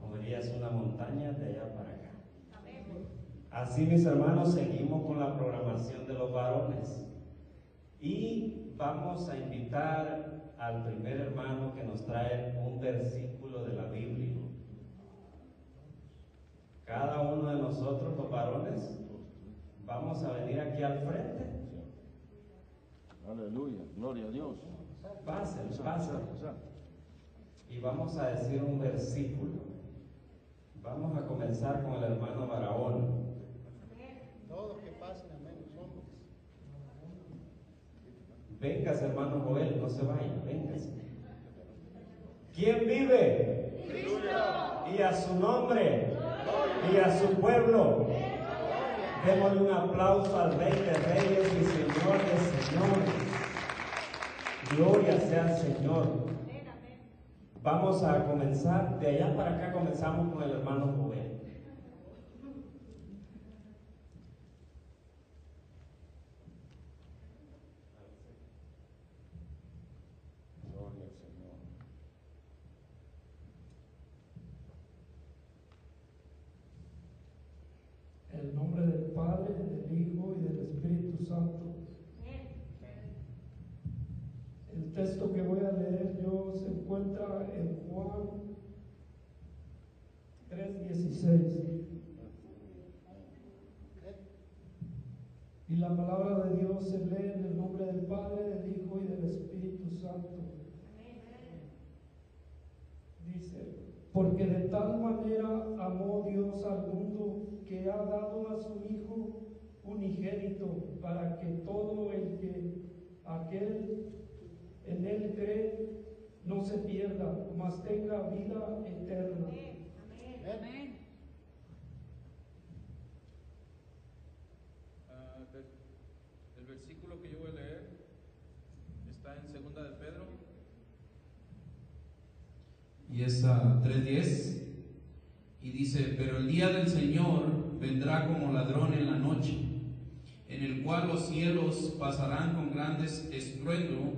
moverías una montaña de allá para acá. Así mis hermanos, seguimos con la programación de los varones. Y vamos a invitar al primer hermano que nos trae un versículo de la Biblia. Cada uno de nosotros, los varones, vamos a venir aquí al frente. Aleluya, gloria a Dios. Pasen, pasen. Y vamos a decir un versículo. Vamos a comenzar con el hermano Barahón. Todos que pasen, amén, hombres. Vengas, hermano Joel, no se vaya, vengas. ¿Quién vive? Y a su nombre. Y a su pueblo. Démosle un aplauso al Rey de Reyes y Señor de Señores. Gloria sea al Señor. Vamos a comenzar, de allá para acá comenzamos con el hermano Joel. El nombre del Padre, del Hijo y del Espíritu Santo. El texto que voy a leer yo se encuentra en Juan 3:16. Y la palabra de Dios se lee en el nombre del Padre, del Hijo y del Espíritu Santo. Dice, porque de tal manera amó Dios al mundo que ha dado a su Hijo unigénito para que todo el que aquel en él cree no se pierda, mas tenga vida eterna. Amén. Ah, el versículo que yo voy a leer está en segunda de Pedro y es a 3.10 y dice, pero el día del Señor vendrá como ladrón en la noche, en el cual los cielos pasarán con grandes estruendo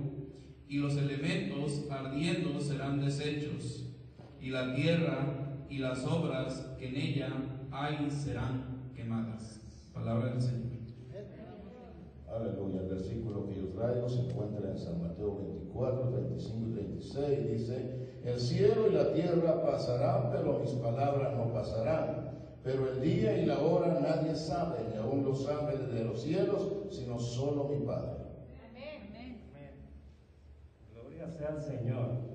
y los elementos ardiendo serán deshechos y la tierra y las obras que en ella hay serán quemadas. Palabra del Señor. Aleluya. El versículo que yo traigo se encuentra en San Mateo 24, 35 y 36. Dice, el cielo y la tierra pasarán, pero mis palabras no pasarán. Pero el día y la hora nadie sabe, ni aun los ángeles de los cielos, sino solo mi Padre. Gloria sea al Señor.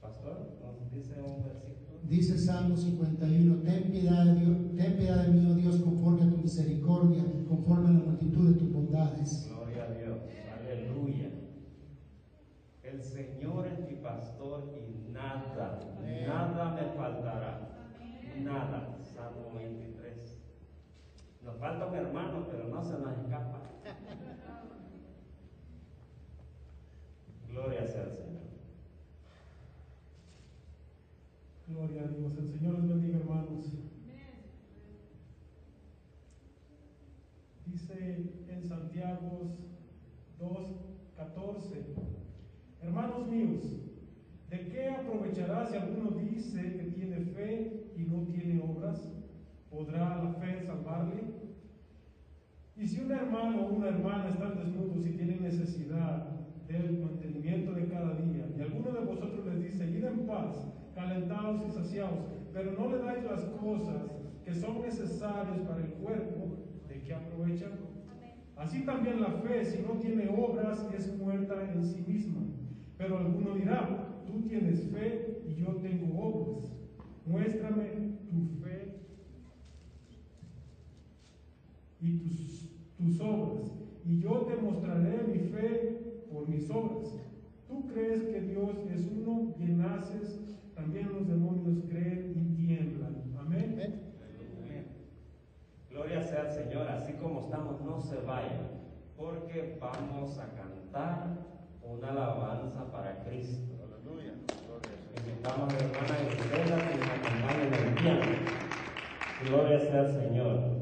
Pastor, nos dice un versículo. Dice Salmo 51, ten piedad, de Dios, ten piedad de mí, oh Dios, conforme a tu misericordia, conforme a la multitud de tus bondades. Gloria a Dios. Aleluya. El Señor es mi pastor y nada, nada me faltará. Nada. Salmo 23. Nos falta un hermano, pero no se nos escapa. Gloria sea al Señor. Gloria a Dios. El Señor les bendiga, hermanos. Dice en Santiago 2:14, hermanos míos, ¿de qué aprovechará si alguno dice que tiene fe y no tiene obras? ¿Podrá la fe salvarle? Y si un hermano o una hermana están desnudos y tienen necesidad del mantenimiento de cada día, y alguno de vosotros les dice, id en paz, calentados y saciados, pero no le dais las cosas que son necesarias para el cuerpo, ¿de qué aprovechan? Así también la fe, si no tiene obras, es muerta en sí misma. Pero alguno dirá, tú tienes fe y yo tengo obras. Muéstrame tu fe y tus, tus obras, y yo te mostraré mi fe por mis obras. Tú crees que Dios es uno y naces, también los demonios creen y tiemblan. Amén. Amén. Gloria sea al Señor, así como estamos, no se vayan, porque vamos a cantar una alabanza para Cristo. Aleluya. Invitamos a la hermana que nos acompañe en el piano. Gloria sea al Señor.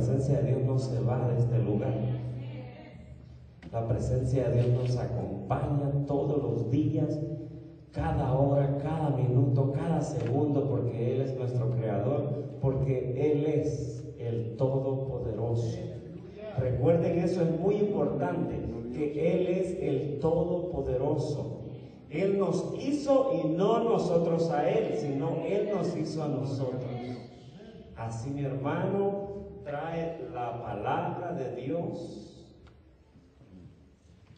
Presencia de Dios no se va de este lugar. La presencia de Dios nos acompaña todos los días, cada hora, cada minuto, cada segundo, porque Él es nuestro creador, porque Él es el Todopoderoso. Recuerden eso, es muy importante, que Él es el Todopoderoso. Él nos hizo y no nosotros a Él, sino Él nos hizo a nosotros. Así mi hermano trae la palabra de Dios.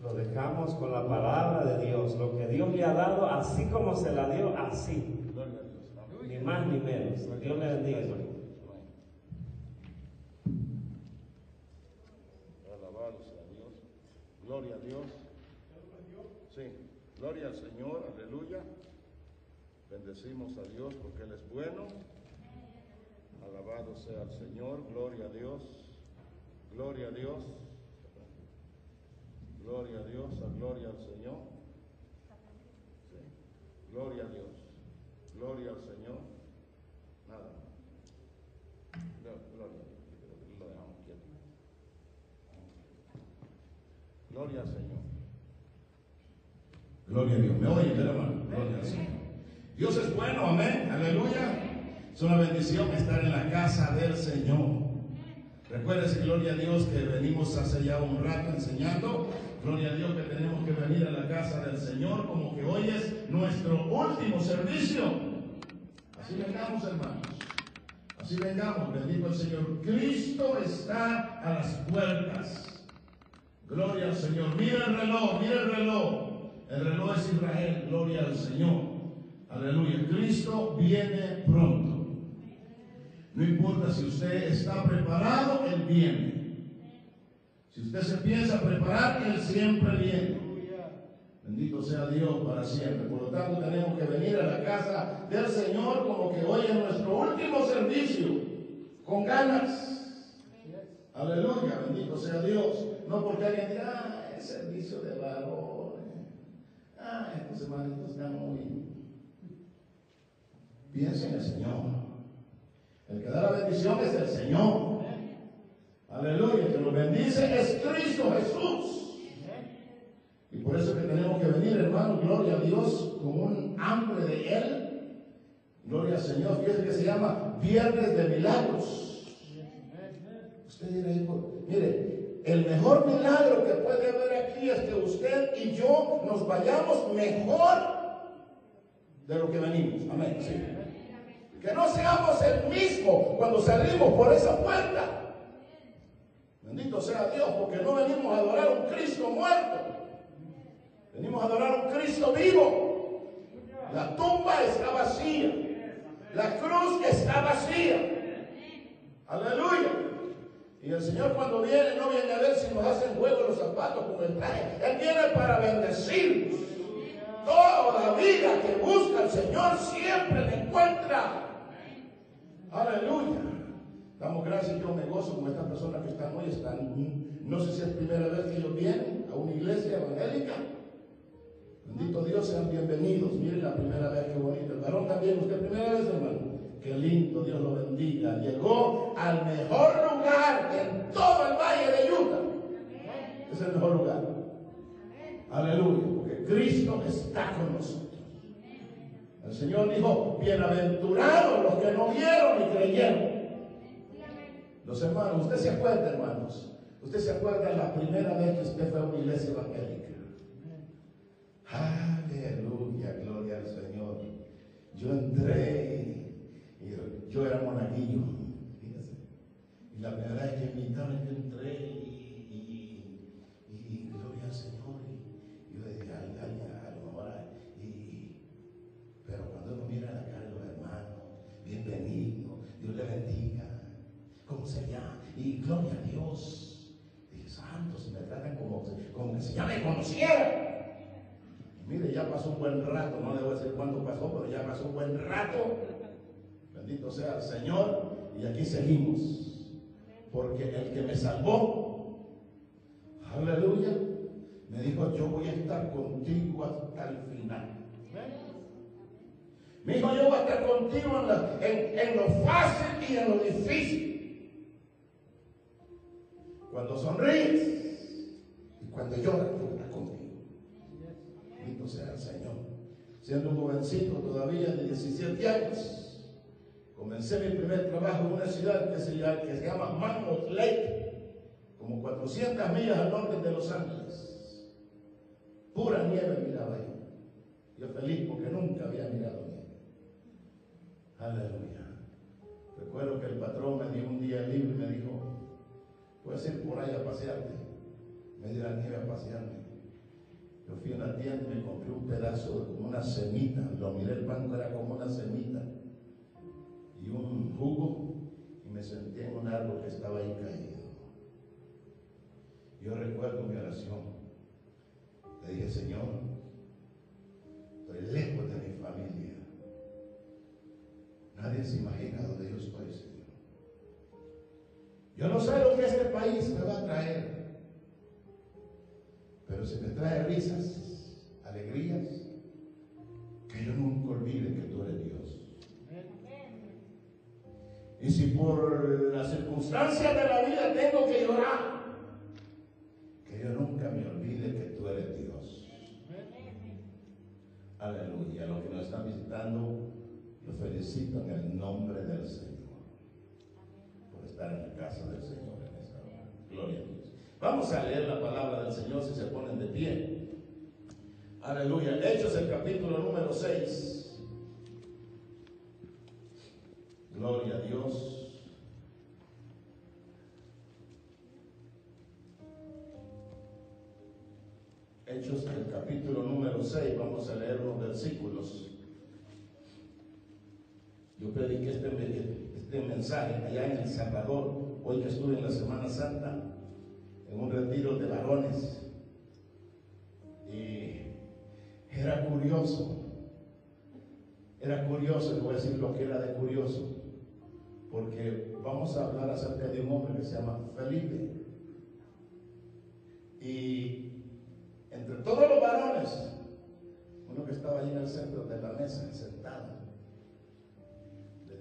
Lo dejamos con la palabra de Dios. Lo que Dios le ha dado, así como se la dio, así. Ni más ni menos. Dios le bendiga. Dios. Gloria a Dios. Sí, gloria al Señor, aleluya. Bendecimos a Dios porque Él es bueno. Alabado sea el Señor, gloria a Dios. Gloria a Dios. Gloria a Dios, gloria al Señor. Gloria a Dios. Gloria al Señor. Nada Gloria a Dios. Lo dejamos quieto. Gloria al Señor. Gloria a Dios. ¿Me oyen, hermano? Gloria al Señor. Dios es bueno, amén. Aleluya. Es una bendición estar en la casa del Señor. Recuérdese, gloria a Dios, que venimos hace ya un rato enseñando. Gloria a Dios que tenemos que venir a la casa del Señor como que hoy es nuestro último servicio. Así vengamos, hermanos. Así vengamos, bendito el Señor. Cristo está a las puertas. Gloria al Señor. Mira el reloj, mira el reloj. El reloj es Israel. Gloria al Señor. Aleluya. Cristo viene pronto. No importa si usted está preparado, Él viene. Si usted se piensa preparar, Él siempre viene. Bendito sea Dios para siempre. Por lo tanto, tenemos que venir a la casa del Señor como que hoy es nuestro último servicio, con ganas. Aleluya, bendito sea Dios. No porque alguien diga, ah, servicio de valor. Ah, estos hermanitos están muy. En el Señor. El que da la bendición es el Señor. Aleluya. El que nos bendice es Cristo Jesús. Y por eso que tenemos que venir, hermano, gloria a Dios, con un hambre de Él. Gloria al Señor. Fíjese que se llama Viernes de Milagros. Usted dirá, mire, el mejor milagro que puede haber aquí es que usted y yo nos vayamos mejor de lo que venimos. Amén. Sí. Que no seamos el mismo cuando salimos por esa puerta. Bendito sea Dios, porque no venimos a adorar a un Cristo muerto. Venimos a adorar a un Cristo vivo. La tumba está vacía. La cruz está vacía. Aleluya. Y el Señor cuando viene no viene a ver si nos hacen juego los zapatos con el traje. Él viene para bendecirnos. Toda vida que busca al Señor siempre le encuentra. Aleluya. Damos gracias, yo me gozo con estas personas que están hoy. Están, no sé si es primera vez que ellos vienen a una iglesia evangélica. Bendito Dios, sean bienvenidos. Miren la primera vez, qué bonito. El varón también, usted primera vez, hermano. Qué lindo, Dios lo bendiga. Llegó al mejor lugar en todo el valle de Utah. Es el mejor lugar. Aleluya, porque Cristo está con nosotros. El Señor dijo, bienaventurados los que no vieron y creyeron. Los hermanos, usted se acuerda, hermanos, usted se acuerda la primera vez que usted fue a una iglesia evangélica. Aleluya, gloria al Señor. Yo entré y yo era monaguillo. Y la primera vez que me invitaron, yo entré Y gloria a Dios. Dije, santos, me tratan como, como que si ya me conociera. Mire, ya pasó un buen rato, no le voy a decir cuánto pasó, pero ya pasó un buen rato. Bendito sea el Señor. Y aquí seguimos. Porque el que me salvó, aleluya, me dijo, yo voy a estar contigo hasta el final. Me dijo, yo voy a estar contigo en, en lo fácil y en lo difícil. Cuando sonríes y cuando lloras, estar contigo. Bendito sea el Señor. Siendo un jovencito todavía de 17 años, comencé mi primer trabajo en una ciudad que se llama, que se Lake, como 400 millas al norte de Los Ángeles. Pura nieve miraba yo. Yo feliz porque nunca había mirado nieve. Aleluya. Recuerdo que el patrón me dio un día libre y me dijo, puedes ir por ahí a pasearte. Me dio la nieve a pasearme. Yo fui a una tienda y me compré un pedazo de como una semita. Lo miré el banco, era como una semita. Y un jugo. Y me senté en un árbol que estaba ahí caído. Yo recuerdo mi oración. Le dije, Señor, Yo no sé lo que este país me va a traer. Pero si me trae risas, alegrías, que yo nunca olvide que tú eres Dios. Y si por las circunstancias de la vida tengo que llorar, que yo nunca me olvide que tú eres Dios. Aleluya. Los que nos están visitando, los felicito en el nombre del Señor. Estar en la casa del Señor en esta hora. Gloria a Dios. Vamos a leer la palabra del Señor si se ponen de pie. Aleluya. Hechos el capítulo número 6. Gloria a Dios. Hechos el capítulo número 6. Vamos a leer unos versículos. Yo prediqué este, este mensaje allá en El Salvador, hoy que estuve en la Semana Santa, en un retiro de varones. Y era curioso, era curioso, le voy a decir lo que era de curioso, porque vamos a hablar acerca de un hombre que se llama Felipe. Y entre todos los varones, uno que estaba allí en el centro de la mesa, sentado,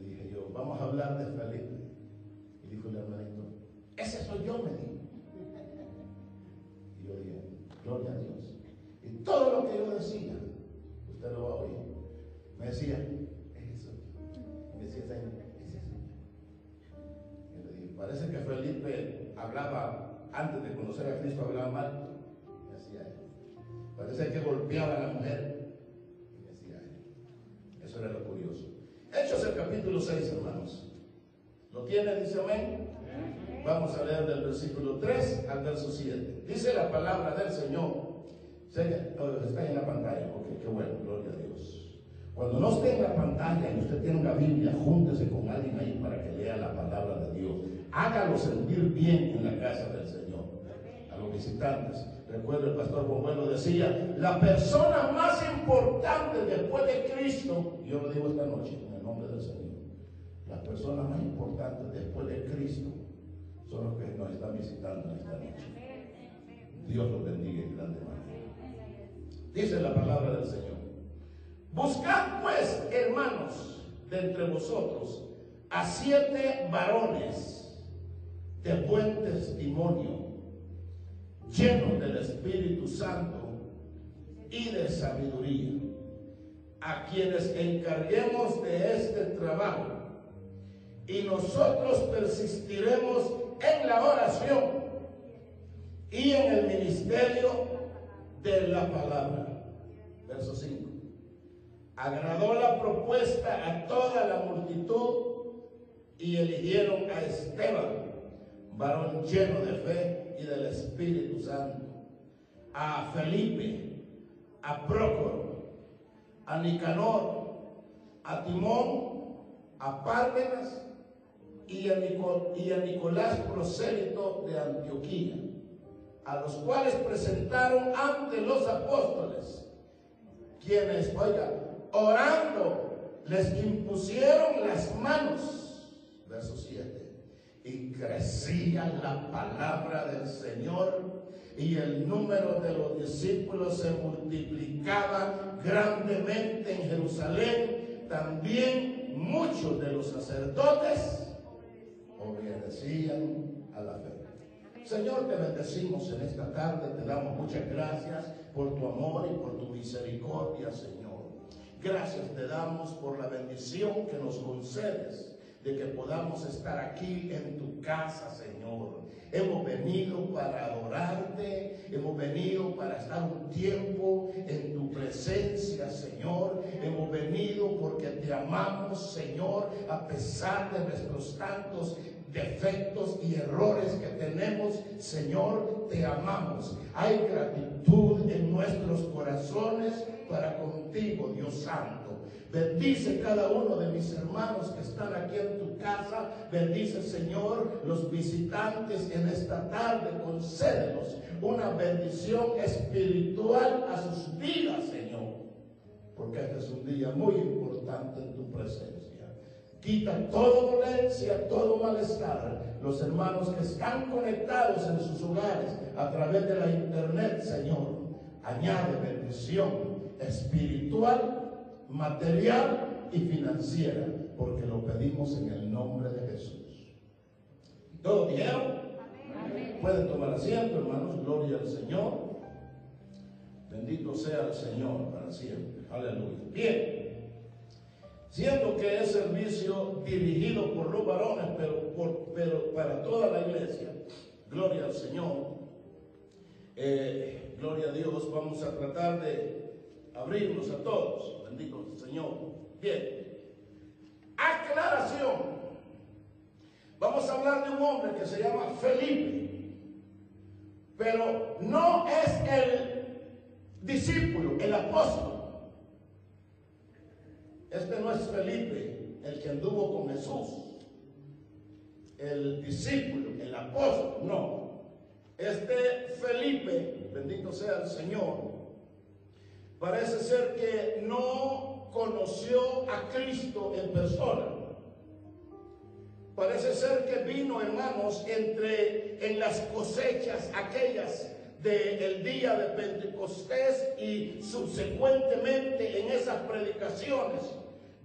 le dije yo, vamos a hablar de Felipe. Y dijo el hermanito, ese soy yo, me dijo. Y yo dije, gloria a Dios. Y todo lo que yo decía, usted lo va a oír. Me decía, ese soy yo. Me decía, Señor, ese soy yo. Y le dije, parece que Felipe hablaba, antes de conocer a Cristo, hablaba mal. Me decía él. Parece que golpeaba a la mujer. Me decía él. Eso era lo curioso. Hechos el capítulo 6, hermanos. ¿Lo tiene? Dice amén. Vamos a leer del versículo 3 al verso 7. Dice la palabra del Señor. Está en la pantalla. Ok, qué bueno, gloria a Dios. Cuando no esté en la pantalla y usted tiene una Biblia, júntese con alguien ahí para que lea la palabra de Dios. Hágalo sentir bien en la casa del Señor. A los visitantes. Recuerdo el pastor Bueno decía, la persona más importante después de Cristo, yo lo digo esta noche en el nombre del Señor, las personas más importantes después de Cristo son los que nos están visitando esta noche. Dios los bendiga en grande manera. Dice la palabra del Señor. Buscad pues, hermanos, de entre vosotros a siete varones de buen testimonio, llenos del Espíritu Santo y de sabiduría, a quienes encarguemos de este trabajo. Y nosotros persistiremos en la oración y en el ministerio de la palabra. Verso 5. Agradó la propuesta a toda la multitud y eligieron a Esteban, varón lleno de fe y del Espíritu Santo, a Felipe, a Prócoro, a Nicanor, a Timón, a Pármenas y a, y a Nicolás prosélito de Antioquía, a los cuales presentaron ante los apóstoles, quienes, oiga, orando, les impusieron las manos. Verso 7. Y crecía la palabra del Señor y el número de los discípulos se multiplicaba grandemente en Jerusalén. También muchos de los sacerdotes obedecían a la fe. Señor, te bendecimos en esta tarde, te damos muchas gracias por tu amor y por tu misericordia, Señor. Gracias te damos por la bendición que nos concedes de que podamos estar aquí en tu casa, Señor. Hemos venido para adorarte, hemos venido para estar un tiempo en tu presencia, Señor. Hemos venido porque te amamos, Señor, a pesar de nuestros tantos defectos y errores que tenemos, Señor, te amamos. Hay gratitud corazones para contigo, Dios Santo. Bendice cada uno de mis hermanos que están aquí en tu casa. Bendice, Señor, los visitantes en esta tarde. Concédenos una bendición espiritual a sus vidas, Señor. Porque este es un día muy importante en tu presencia. Quita toda dolencia, todo malestar. Los hermanos que están conectados en sus hogares a través de la internet, Señor, añade bendición espiritual, material y financiera, porque lo pedimos en el nombre de Jesús. ¿Todos dijeron? Pueden tomar asiento, hermanos. Gloria al Señor. Bendito sea el Señor para siempre. Aleluya. Bien siendo que es servicio dirigido por los varones, pero por- pero para toda la iglesia, gloria al Señor, eh, gloria a Dios, vamos a tratar de abrirnos a todos, bendito Señor. Bien, aclaración. Vamos a hablar de un hombre que se llama Felipe, pero no es el discípulo, el apóstol. Este no es Felipe, el que anduvo con Jesús, el discípulo, el apóstol, no. Este Felipe, bendito sea el Señor, parece ser que no conoció a Cristo en persona. Parece ser que vino, hermanos, entre en las cosechas aquellas del día de Pentecostés y subsecuentemente en esas predicaciones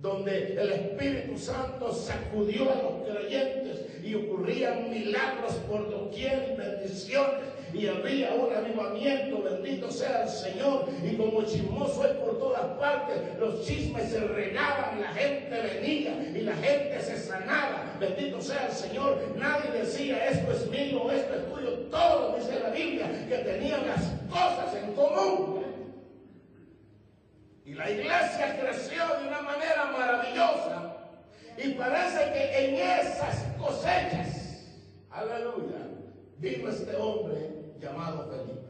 donde el Espíritu Santo sacudió a los creyentes y ocurrían milagros por doquier y bendiciones y había un avivamiento, bendito sea el Señor, y como chismoso es por todas partes, los chismes se regaban, la gente venía y la gente se sanaba, bendito sea el Señor, nadie decía esto es mío, esto es tuyo, todo dice la Biblia, que tenían las cosas en común. Y la iglesia creció de una manera maravillosa. Y parece que en esas cosechas, aleluya, vino este hombre llamado Felipe.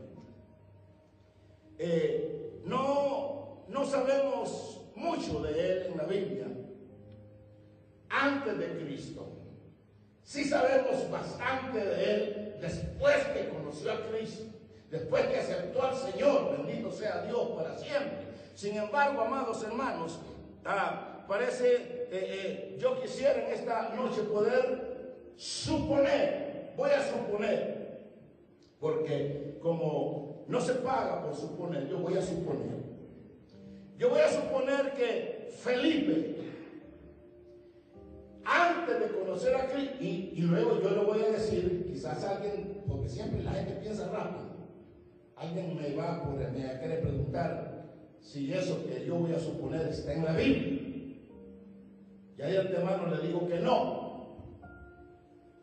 Eh, no, no sabemos mucho de él en la Biblia antes de Cristo. Sí sabemos bastante de él después que conoció a Cristo, después que aceptó al Señor, bendito sea Dios para siempre. Sin embargo, amados hermanos, ah, parece, eh, eh, yo quisiera en esta noche poder suponer, voy a suponer, porque como no se paga por suponer, yo voy a suponer. Yo voy a suponer que Felipe, antes de conocer a Cristo, y, luego yo le voy a decir, quizás alguien, porque siempre la gente piensa rápido, alguien me va a, me va querer preguntar si eso que yo voy a suponer está en la Biblia. Y ahí de antemano le digo que no.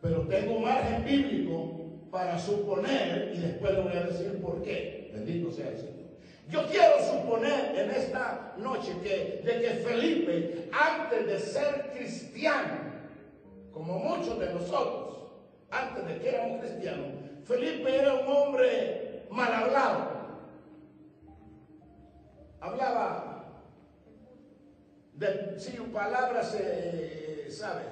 Pero tengo margen bíblico para suponer y después le voy a decir por qué. Bendito sea el Señor. Yo quiero suponer en esta noche que de que Felipe, antes de ser cristiano, como muchos de nosotros, antes de que éramos cristianos, Felipe era un hombre mal hablado. Hablaba de sin palabras, eh, ¿sabe?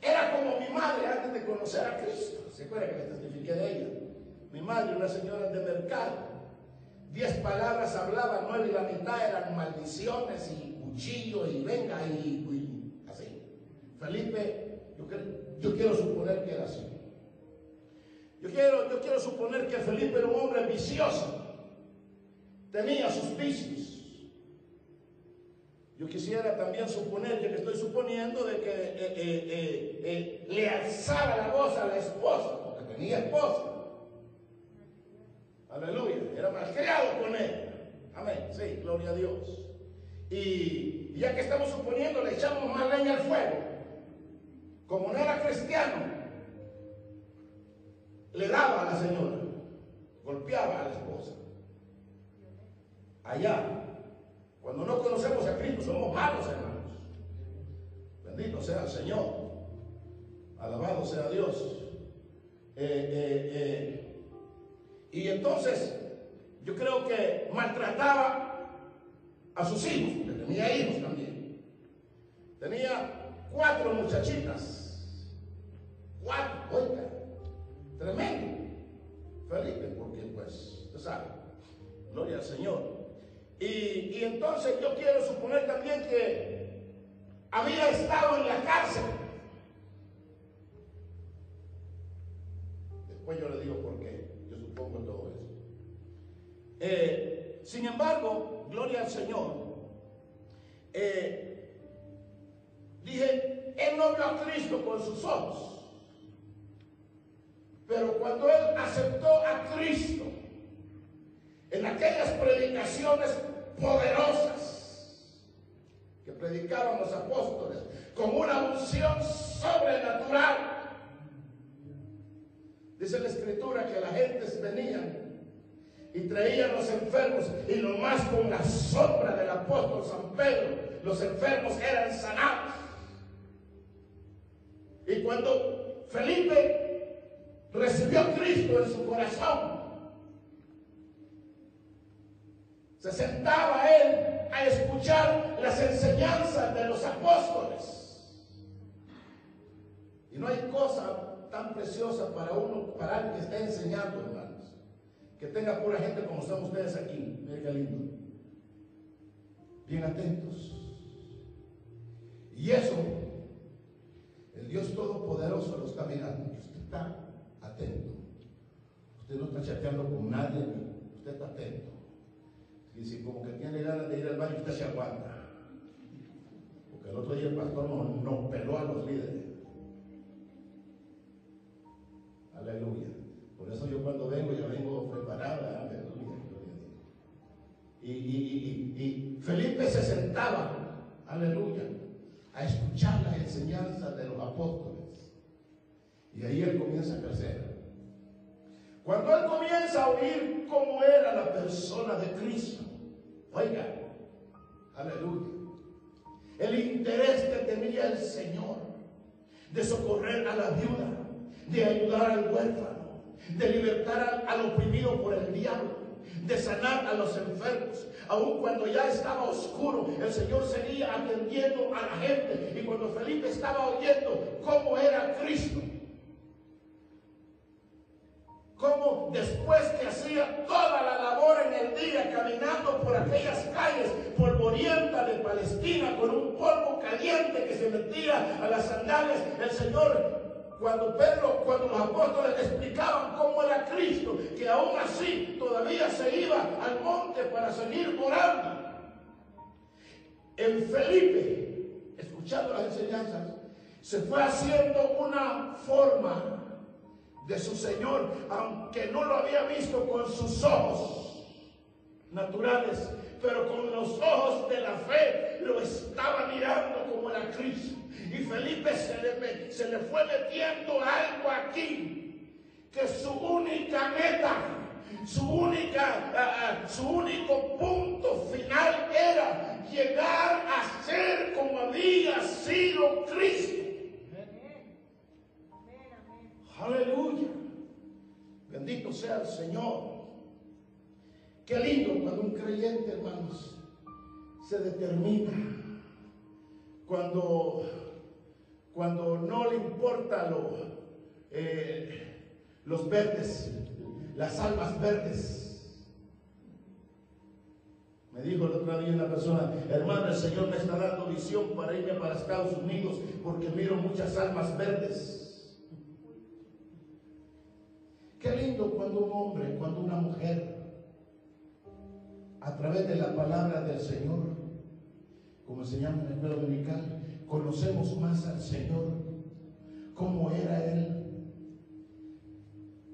Era como mi madre antes de conocer a Cristo. ¿Se acuerda que le testifiqué de ella? Mi madre, una señora de mercado. Diez palabras hablaba, nueve y la mitad eran maldiciones y cuchillo y venga y, así. Felipe, yo, yo quiero suponer que era así. Yo quiero, yo quiero suponer que Felipe era un hombre vicioso. Tenía sus vicios. Yo quisiera también suponer, ya que estoy suponiendo, de que eh, eh, eh, le alzaba la voz a la esposa, porque tenía esposa. Aleluya, era malcriado con él. Amén, sí, gloria a Dios. Y ya que estamos suponiendo, le echamos más leña al fuego. Como no era cristiano, le daba a la señora, golpeaba a la esposa. Allá, cuando no conocemos a Cristo, somos malos hermanos. Bendito sea el Señor. Alabado sea Dios. Eh, eh, eh, y entonces, yo creo que maltrataba a sus hijos, porque tenía hijos también. Tenía cuatro muchachitas. Cuatro, oiga, tremendo. Felipe, porque pues, usted sabe, gloria al Señor. Y, y entonces yo quiero suponer también que había estado en la cárcel. Después yo le digo por qué. Yo supongo todo eso. Eh, sin embargo, gloria al Señor. eh, dije, él no vio a Cristo con sus ojos. Pero cuando él aceptó a Cristo, en aquellas predicaciones poderosas, que predicaban los apóstoles con una unción sobrenatural. Dice la escritura que las gentes venían y traían los enfermos y nomás con la sombra del apóstol San Pedro los enfermos eran sanados. Y cuando Felipe recibió Cristo en su corazón, se sentaba él a escuchar las enseñanzas de los apóstoles. Y no hay cosa tan preciosa para uno, para alguien que esté enseñando, hermanos, que tenga pura gente como están ustedes aquí. Miren qué lindo. Bien atentos. Y eso, el Dios Todopoderoso lo está mirando. Está atento. Usted no está chateando con nadie, usted está atento. Y si como que tiene ganas de ir al baño, usted se aguanta. Porque el otro día el pastor nos, nos peló a los líderes. Aleluya. Por eso yo cuando vengo, ya vengo preparada. Aleluya. Y, y, y, y Felipe se sentaba, aleluya, a escuchar las enseñanzas de los apóstoles. Y ahí él comienza a crecer. Cuando él comienza a oír cómo era la persona de Cristo, oiga, aleluya, el interés que tenía el Señor de socorrer a la viuda, de ayudar al huérfano, de libertar al, oprimido por el diablo, de sanar a los enfermos. Aun cuando ya estaba oscuro, el Señor seguía atendiendo a la gente. Y cuando Felipe estaba oyendo cómo era Cristo, como después que hacía toda la labor en el día caminando por aquellas calles polvorientas de Palestina con un polvo caliente que se metía a las sandalias, el Señor cuando Pedro, cuando los apóstoles explicaban cómo era Cristo, que aún así todavía se iba al monte para seguir orando. En Felipe, escuchando las enseñanzas, se fue haciendo una forma de su Señor, aunque no lo había visto con sus ojos naturales, pero con los ojos de la fe lo estaba mirando como era Cristo. Y Felipe se le, se le fue metiendo algo aquí, que su única meta, su única, uh, su único punto final era llegar a ser como había sido Cristo. Aleluya. Bendito sea el Señor. Qué lindo cuando un creyente, hermanos, se determina. Cuando, cuando no le importa lo, eh, los verdes, las almas verdes. Me dijo el otro día una persona, hermano, el Señor me está dando visión para irme para Estados Unidos porque miro muchas almas verdes. Qué lindo cuando un hombre, cuando una mujer, a través de la palabra del Señor, como enseñamos en la escuela dominical, conocemos más al Señor, cómo era Él,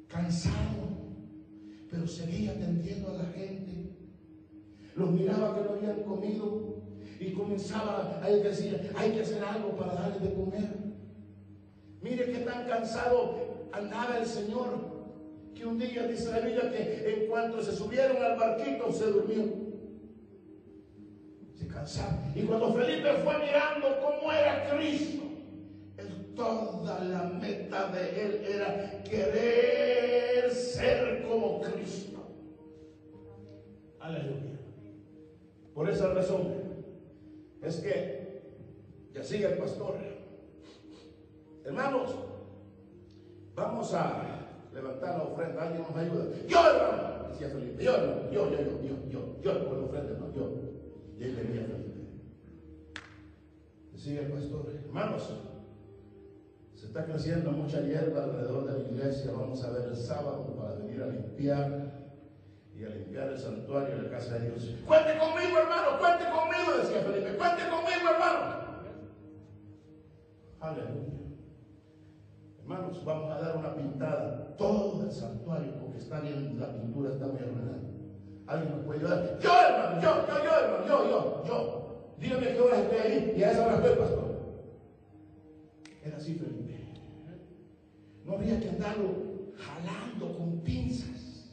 cansado, pero seguía atendiendo a la gente. Los miraba que no habían comido y comenzaba a decir, hay que hacer algo para darles de comer. Mire qué tan cansado andaba el Señor que un día dice la Biblia que en cuanto se subieron al barquito se durmió. Se cansaron. Y cuando Felipe fue mirando cómo era Cristo, él, toda la meta de él era querer ser como Cristo. Aleluya. Por esa razón es que, sigue el pastor, hermanos, vamos a levantar la ofrenda, alguien nos ayuda. Yo, hermano, decía Felipe, yo, yo, yo, yo, yo, yo, yo la ofrenda, hermano, yo. Y ahí venía Felipe. Decía el pastor, hermanos, se está creciendo mucha hierba alrededor de la iglesia, vamos a ver el sábado para venir a limpiar y a limpiar el santuario de la casa de Dios. Cuente conmigo, hermano, cuente conmigo, decía Felipe, cuente conmigo, hermano. Aleluya. Hermanos, vamos a dar una pintada, todo el santuario, porque está bien, la pintura está muy arruinada. ¿Alguien nos puede ayudar? Yo, hermano, yo, yo, yo, hermano, yo, yo, yo. Dígame qué hora estoy ahí y a esa hora estoy, pastor. Era así, Felipe. No había que andarlo jalando con pinzas.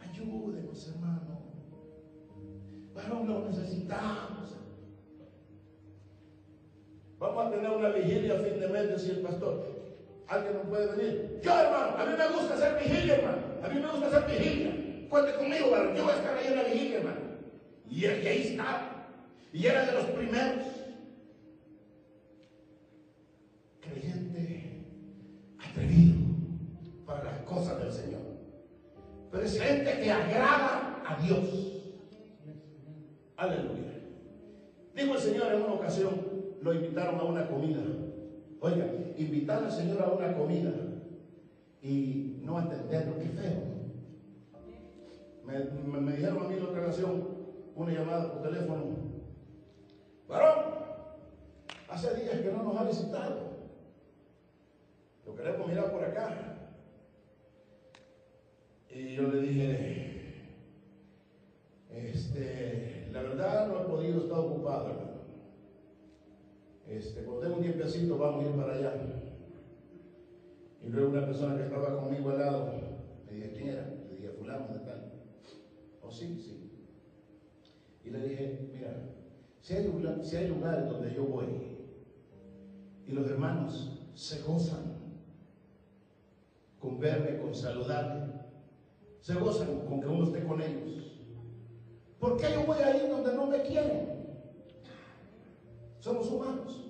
Ayúdenos, hermano. Varón, lo necesitamos. Vamos a tener una vigilia a fin de mes, decía el pastor. ¿Alguien no puede venir? Yo, hermano, a mí me gusta hacer vigilia, hermano. A mí me gusta hacer vigilia. Cuente conmigo, varón. Yo voy a estar ahí en la vigilia, hermano. Y el que ahí estaba. Y era de los primeros. Creyente atrevido para las cosas del Señor. Pero es gente que agrada a Dios. Aleluya. Dijo el Señor en una ocasión, lo invitaron a una comida. Oiga, invitar al Señor a una comida y no atenderlo, qué feo. Me, me- dijeron a mí en otra ocasión, una llamada por teléfono. Varón, hace días que no nos ha visitado. Lo queremos mirar por acá. Y yo le dije, este, la verdad no he podido estar ocupado. Este, cuando tengo un tiempecito vamos a ir para allá. Y luego una persona que estaba conmigo al lado, me dije, ¿quién era? Le dije, fulano de tal. Oh, sí, sí. Y le dije, mira, si hay, lugar- si hay lugares donde yo voy y los hermanos se gozan con verme, con saludarme, se gozan con que uno esté con ellos. ¿Por qué yo voy a ir donde no me quieren? Somos humanos.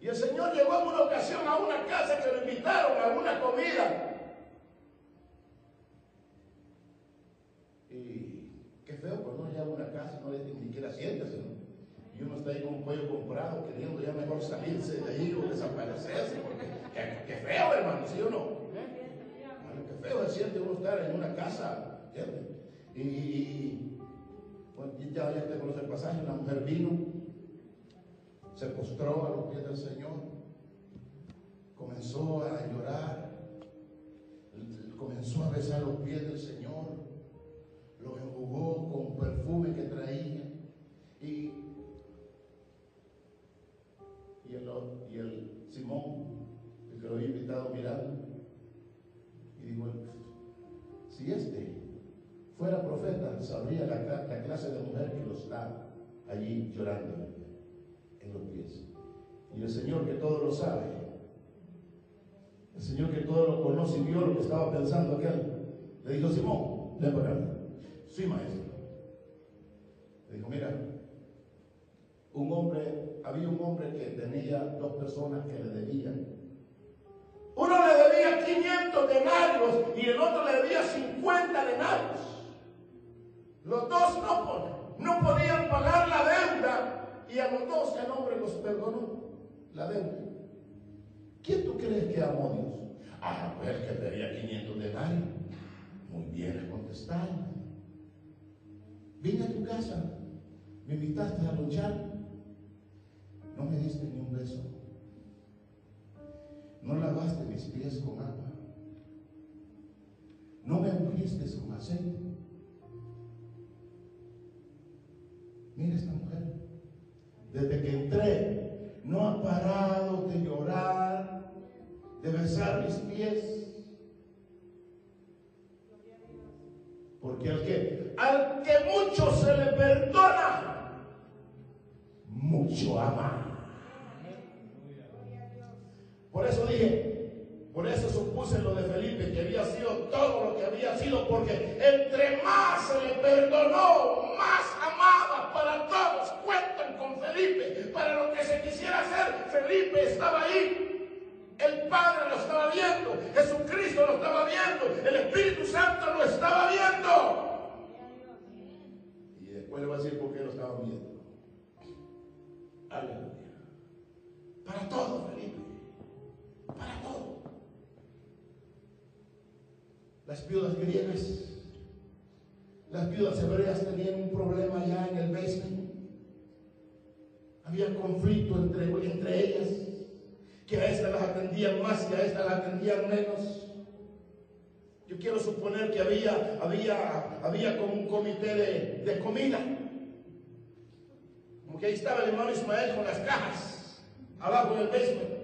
Y el Señor llegó en una ocasión a una casa que lo invitaron a una comida. Y qué feo, pues no llega a una casa y no le ni siquiera siéntese. Y uno está ahí con un pollo comprado, queriendo ya mejor salirse de ahí o desaparecerse, porque qué, feo, hermano, ¿sí o no? Bueno, qué feo se siente uno estar en una casa, ¿entiendes? Y- bueno, ya, ya te conoce el pasaje, una mujer vino, se postró a los pies del Señor, comenzó a llorar, comenzó a besar los pies del Señor, los enjugó con perfume que traía y, y, el, y el Simón, el que lo había invitado mirando, y dijo, si este fuera profeta, sabría la, clase de mujer que lo está allí llorando los pies. Y el Señor que todo lo sabe, el Señor que todo lo conoce y vio lo que estaba pensando aquel, le dijo, Simón, ven para acá. Sí, maestro. Le dijo, mira, un hombre, había un hombre que tenía dos personas que le debían. Uno le debía 500 denarios y el otro le debía 50 denarios. Los dos no, no podían pagar la deuda y a los dos el hombre los perdonó la deuda. ¿Quién tú crees que amó Dios? Ah, pues que debía 500 denarios. Muy bien, le contestaron. Vine a tu casa, me invitaste a luchar, no me diste ni un beso, no lavaste mis pies con agua, no me ungiste con aceite. Mira esta mujer, desde que entré, no ha parado de llorar, de besar mis pies. Porque al que, al que mucho se le perdona, mucho ama. Por eso dije, por eso supuse lo de Felipe, que había sido todo lo que había sido, porque entre más se le perdonó, más amaba para todos. Cuentan con Felipe, para lo que se quisiera hacer, Felipe estaba ahí. El Padre lo estaba viendo, Jesucristo lo estaba viendo, el Espíritu Santo lo estaba viendo. Y después le va a decir por qué lo estaban viendo. Aleluya. Para todo, Felipe. Para todo. Las viudas griegas, las viudas hebreas tenían un problema ya en el basement. Había conflicto entre, entre ellas que a esta las atendían más y a esta las atendían menos. Yo quiero suponer que había, había, había como un comité de, de comida. Porque ahí estaba el hermano Ismael con las cajas abajo del basement.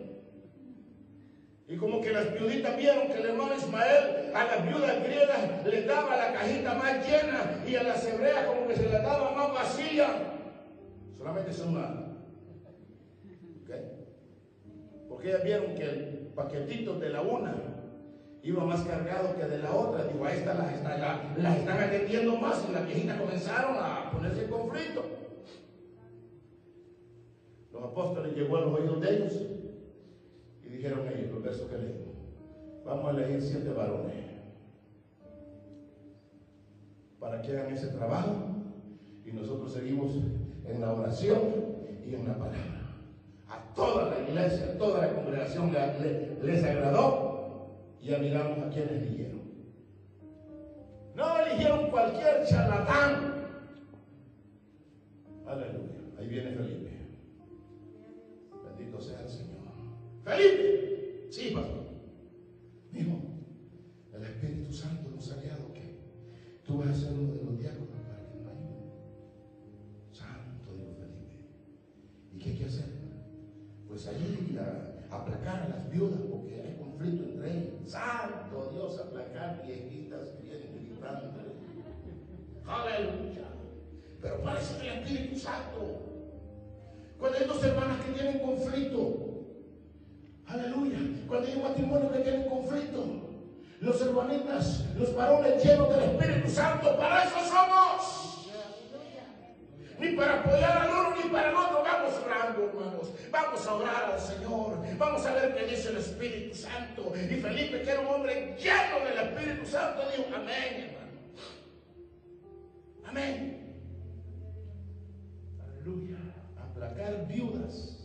Y como que las viuditas vieron que el hermano Ismael a las viudas griegas le daba la cajita más llena y a las hebreas como que se la daba más vacía. Solamente son una. Porque ellas vieron que el paquetito de la una iba más cargado que de la otra. Digo, a esta las, está- la- las están atendiendo más y las viejitas comenzaron a ponerse en conflicto. Los apóstoles llegó a los oídos de ellos y dijeron ellos, los versos que leímos, vamos a elegir siete varones para que hagan ese trabajo y nosotros seguimos en la oración y en la palabra. A toda la iglesia, a toda la congregación le- le- les agradó y ya miramos a quienes eligieron. No eligieron cualquier charlatán. Aleluya. Ahí viene Felipe. Bendito sea el Señor. Felipe. Sí, pastor. Mijo, el Espíritu Santo nos ha guiado que tú vas a ser uno de aplacar a las viudas porque hay conflicto entre ellas. Santo Dios, aplacar viejitas que vienen. Aleluya. Pero parece el Espíritu Santo. Cuando hay dos hermanas que tienen conflicto, aleluya. Cuando hay un matrimonio que tiene conflicto, los hermanitas, los varones llenos del Espíritu Santo, para eso somos. Ni para apoyar al uno ni para el otro. Vamos orando, hermanos. Vamos a orar al Señor. Vamos a ver qué dice el Espíritu Santo. Y Felipe, que era un hombre lleno del Espíritu Santo, dijo amén, hermano. Amén. Aleluya. Aplacar viudas.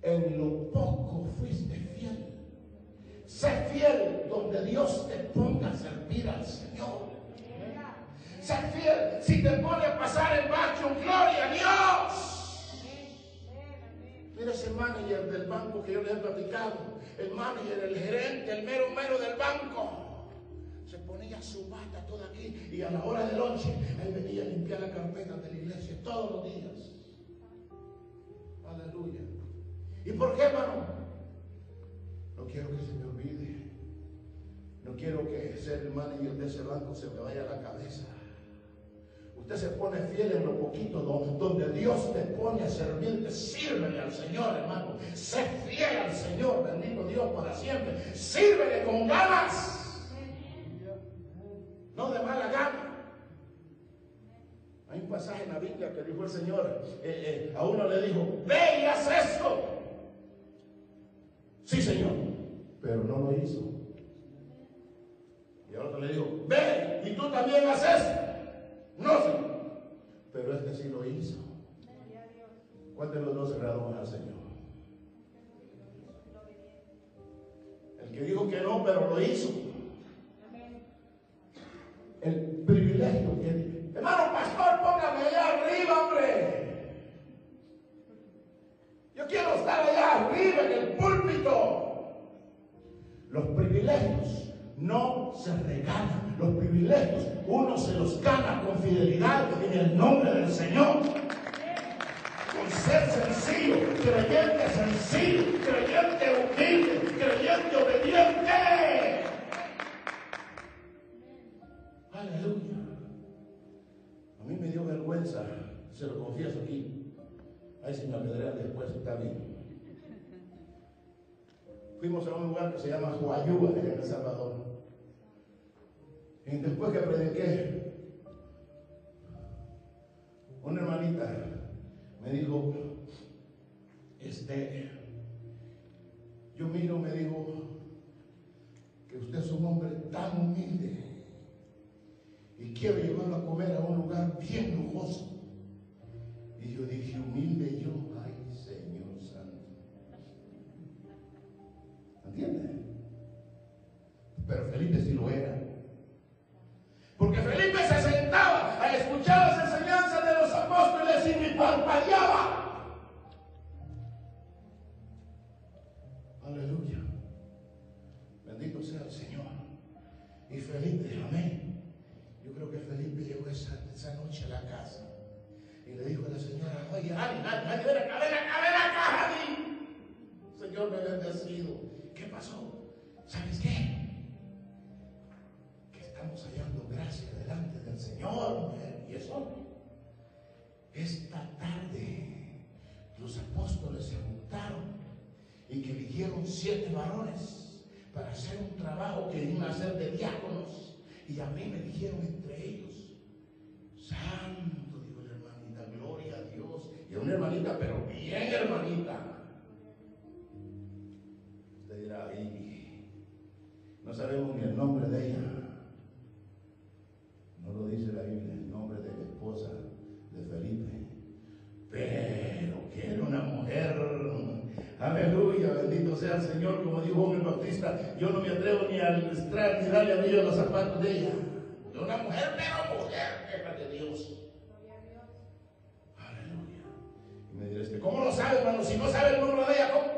En lo poco fuiste fiel. Sé fiel donde Dios te ponga a servir al Señor. Sé fiel si te pone a pasar el bacho. Gloria a Dios. Mira ese manager del banco que yo le he platicado. El manager, el gerente, el mero mero del banco. Se ponía su bata toda aquí y a la hora de noche él venía a limpiar la carpeta de la iglesia todos los días. Aleluya. ¿Y por qué, hermano? No quiero que se me olvide. No quiero que ser el manager de ese banco se me vaya a la cabeza. Usted se pone fiel en lo poquito do- donde Dios te pone a servirte. Sírvele al Señor, hermano. Sé fiel al Señor, bendito Dios para siempre. Sírvele con ganas. No de mala gana. Hay un pasaje en la Biblia que dijo el Señor, eh, eh, a uno le dijo, ve y haz esto. Sí, Señor, pero no lo hizo. Y al otro le dijo, ve y tú también haz esto. No, Señor, pero este sí lo hizo. ¿Cuál de los dos más al Señor? El que dijo que no, pero lo hizo. El privilegio que... Hermano pastor, póngame allá arriba, hombre. Yo quiero estar allá arriba en el púlpito. Los privilegios no se regalan. Los privilegios uno se los gana con fidelidad en el nombre del Señor. Con ser sencillo, creyente sencillo, creyente humilde, creyente obediente. Aleluya. A mí me dio vergüenza, se lo confieso aquí. Ahí si me apedrean después, está bien. Fuimos a un lugar que se llama Huayúa, en El Salvador. Y después que prediqué, una hermanita me dijo, este, yo miro, me dijo, que usted es un hombre tan humilde y quiero llevarlo a comer a un lugar bien lujoso. Y yo dije, humilde yo, ay Señor Santo. ¿Entiende? Pero Felipe sí lo era. Porque Felipe se sentaba a escuchar las enseñanzas de los apóstoles y ni parpadeaba. Aleluya. Bendito sea el Señor. Y Felipe, amén. Yo creo que Felipe llegó esa, esa noche a la casa Oye, Ani, Ani, Ani, ven acá, ven acá, ven acá, Ani. Señor, me bendecido. ¿Qué pasó? ¿Sabes qué? Estamos hallando gracia delante del Señor. Y eso, esta tarde, los apóstoles se juntaron y que eligieron siete varones para hacer un trabajo que iban a hacer de diáconos. Y a mí me eligieron entre ellos. Santo, dijo la hermanita, gloria a Dios. Y una hermanita, pero bien hermanita. Usted dirá, ahí, no sabemos ni el nombre de ella. No lo dice la Biblia, el nombre de la esposa de Felipe. Pero que era una mujer. Aleluya, bendito sea el Señor, como dijo el Bautista, yo no me atrevo ni a extraer ni darle a los zapatos de ella. De una mujer, pero mujer, jefa de Dios. Aleluya. Y me dirá este, ¿cómo lo sabe, hermano? Si no sabe el nombre de ella, ¿cómo?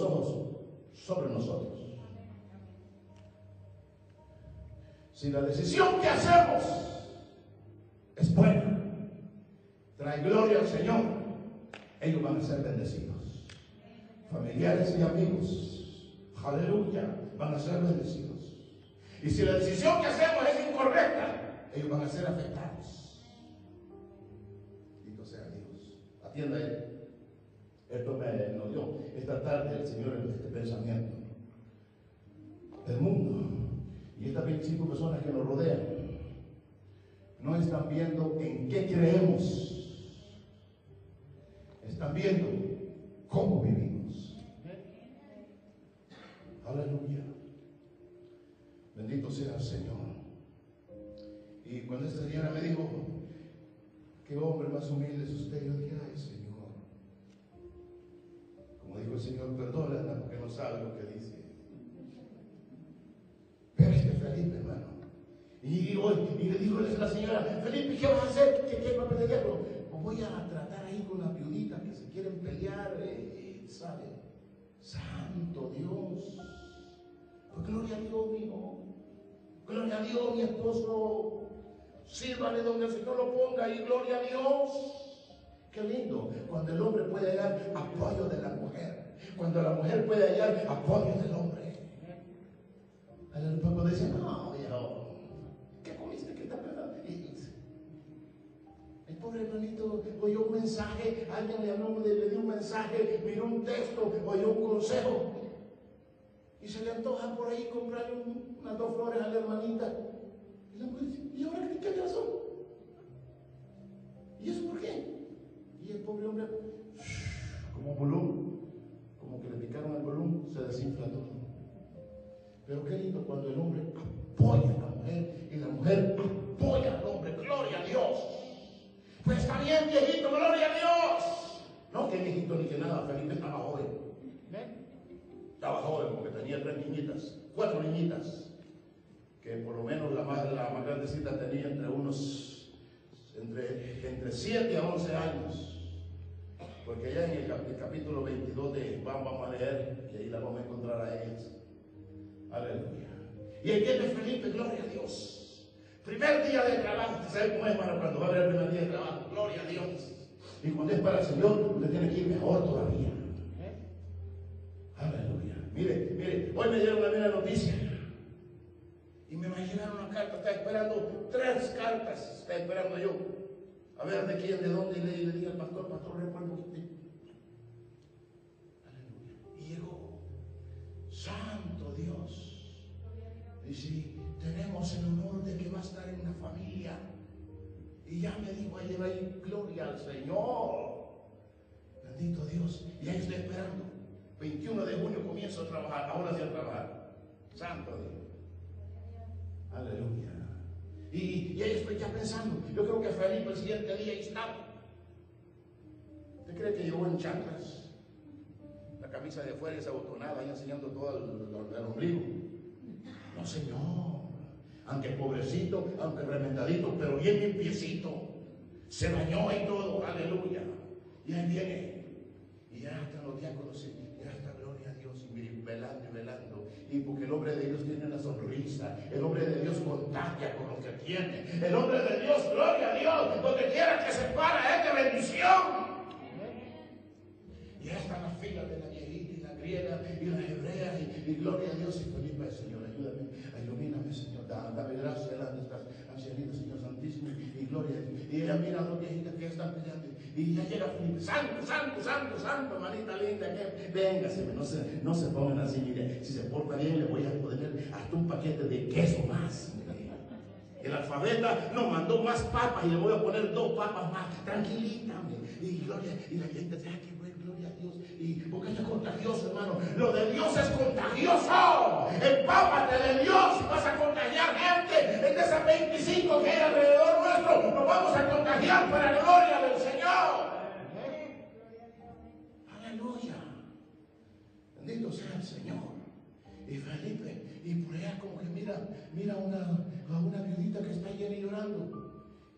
Ojos sobre nosotros. Si la decisión que hacemos es buena, trae gloria al Señor, ellos van a ser bendecidos. Familiares y amigos, aleluya, van a ser bendecidos. Y si la decisión que hacemos es incorrecta, ellos van a ser afectados. Bendito sea Dios. Atienda él. Esto me dio esta tarde el Señor este pensamiento. El mundo y estas 25 personas que nos rodean no están viendo en qué creemos. Están viendo cómo vivimos. Aleluya. Bendito sea el Señor. Y cuando esta señora me dijo, qué hombre más humilde es usted, yo dije, ay. Como dijo el Señor, perdónala porque no sabe lo que dice. Pero este Felipe, hermano. Y, le dijo la señora, Felipe, ¿qué vas a hacer? ¿Qué, qué va a pelear? Pues voy a tratar ahí con las viuditas que se quieren pelear, eh, ¿sabe? Santo Dios. Pues gloria a Dios, mío. Gloria a Dios, mi esposo. Sírvale donde el Señor lo ponga y gloria a Dios. Qué lindo. Cuando el hombre puede hallar apoyo de la mujer. Cuando la mujer puede hallar apoyo del hombre. El pueblo dice, no, viejo, ¿qué comiste? ¿Qué pensando? Y- El pobre hermanito oyó un mensaje, alguien le habló, le, dio un mensaje, miró un texto, oyó un consejo. Y se le antoja por ahí comprarle un- unas dos flores a la hermanita. Y la mujer dice, ¿y ahora qué, qué razón? ¿Y eso por qué? El pobre hombre, como bolón, como que le picaron el bolón, se desinfla todo. Pero qué lindo cuando el hombre apoya a la mujer y la mujer apoya al hombre. Gloria a Dios. Pues está bien, viejito, gloria a Dios. No, que viejito ni que nada, Felipe estaba joven. Estaba joven porque tenía tres niñitas, cuatro niñitas, que por lo menos la más, la más grandecita tenía entre unos, entre, entre 7 a 11 años. Porque allá en el, cap- el capítulo 22 de Juan vamos a leer, y ahí la vamos a encontrar a ellas. Aleluya. Y ahí viene Felipe, gloria a Dios. Primer día de trabajo, usted sabe cómo es para cuando va a haber el primer día de trabajo, gloria a Dios. Y cuando es para el Señor, usted tiene que ir mejor todavía. Aleluya. Mire, mire, hoy me dieron una buena noticia. Y me imaginaron una carta, estaba esperando tres cartas, estaba esperando yo. A ver de quién, de dónde, y le, le dije al pastor, pastor, recuerdo un poquito. Aleluya. Y llegó. Santo Dios. Y si tenemos el honor de que va a estar en una familia. Y ya me dijo ayer ahí, gloria al Señor. Bendito Dios. Y ahí estoy esperando. 21 de junio comienzo a trabajar. Ahora sí a trabajar. Santo Dios. Aleluya. Y, y ahí estoy ya pensando. Yo creo que Felipe el siguiente día estaba. ¿Usted cree que llegó en chanclas? La camisa de fuera y desabotonada, ahí enseñando todo el, ombligo. No, Señor. Aunque pobrecito, aunque remendadito, pero bien limpiecito. Se bañó y todo, aleluya. Y ahí viene. Y ya están los diáconos, y ya está, gloria a Dios, y velando y velando. Y porque el hombre de Dios tiene una sonrisa, el hombre de Dios contagia con lo que tiene. El hombre de Dios, gloria a Dios, donde quiera que se para, es de bendición. Y ya están las filas de la viejita y la griega y la hebrea y, gloria a Dios y Felipe, Señor, ayúdame, ilumíname, Señor, da- dame gracia delante de estas ancianitas, Señor Santísimo, y gloria a Dios. Y ella mira a dos viejitas que están peleando y ya llega Felipe, santo, santo, santo, santo, manita linda, que no se, no se pongan así, mire, si se porta bien le voy a poner hasta un paquete de queso más. mire. El alfabeta nos mandó más papas y le voy a poner dos papas más. Tranquilita, hombre. Y gloria, y la gente dice, Dios. Y porque esto es contagioso, hermano. Lo de Dios es contagioso. Empápate de Dios y vas a contagiar gente. De esas 25 que hay alrededor nuestro, nos vamos a contagiar para gloria del Señor. Aleluya. Bendito sea el Señor. Y Felipe, y por allá como que mira, mira una, a una viudita que está llena y llorando.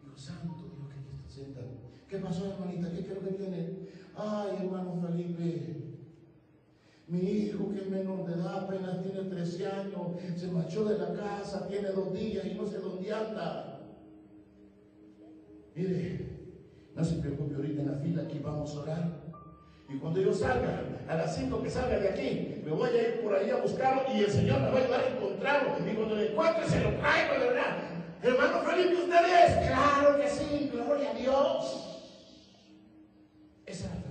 Digo, santo Dios, que aquí está sentada. ¿Qué pasó, hermanita? ¿Qué creo que viene? Ay, hermano Felipe. Mi hijo, que es menor de edad, apenas tiene 13 años, se marchó de la casa, tiene dos días y no sé dónde anda. Mire, no se preocupe ahorita en la fila, aquí vamos a orar. Y cuando yo salga, a las 5 que salga de aquí, me voy a ir por ahí a buscarlo y el Señor me va a ayudar a encontrarlo. Y cuando lo encuentre, se lo traigo, de verdad. Hermano Felipe, ¿usted es? Claro que sí, gloria a Dios. Era Felipe, hermanos.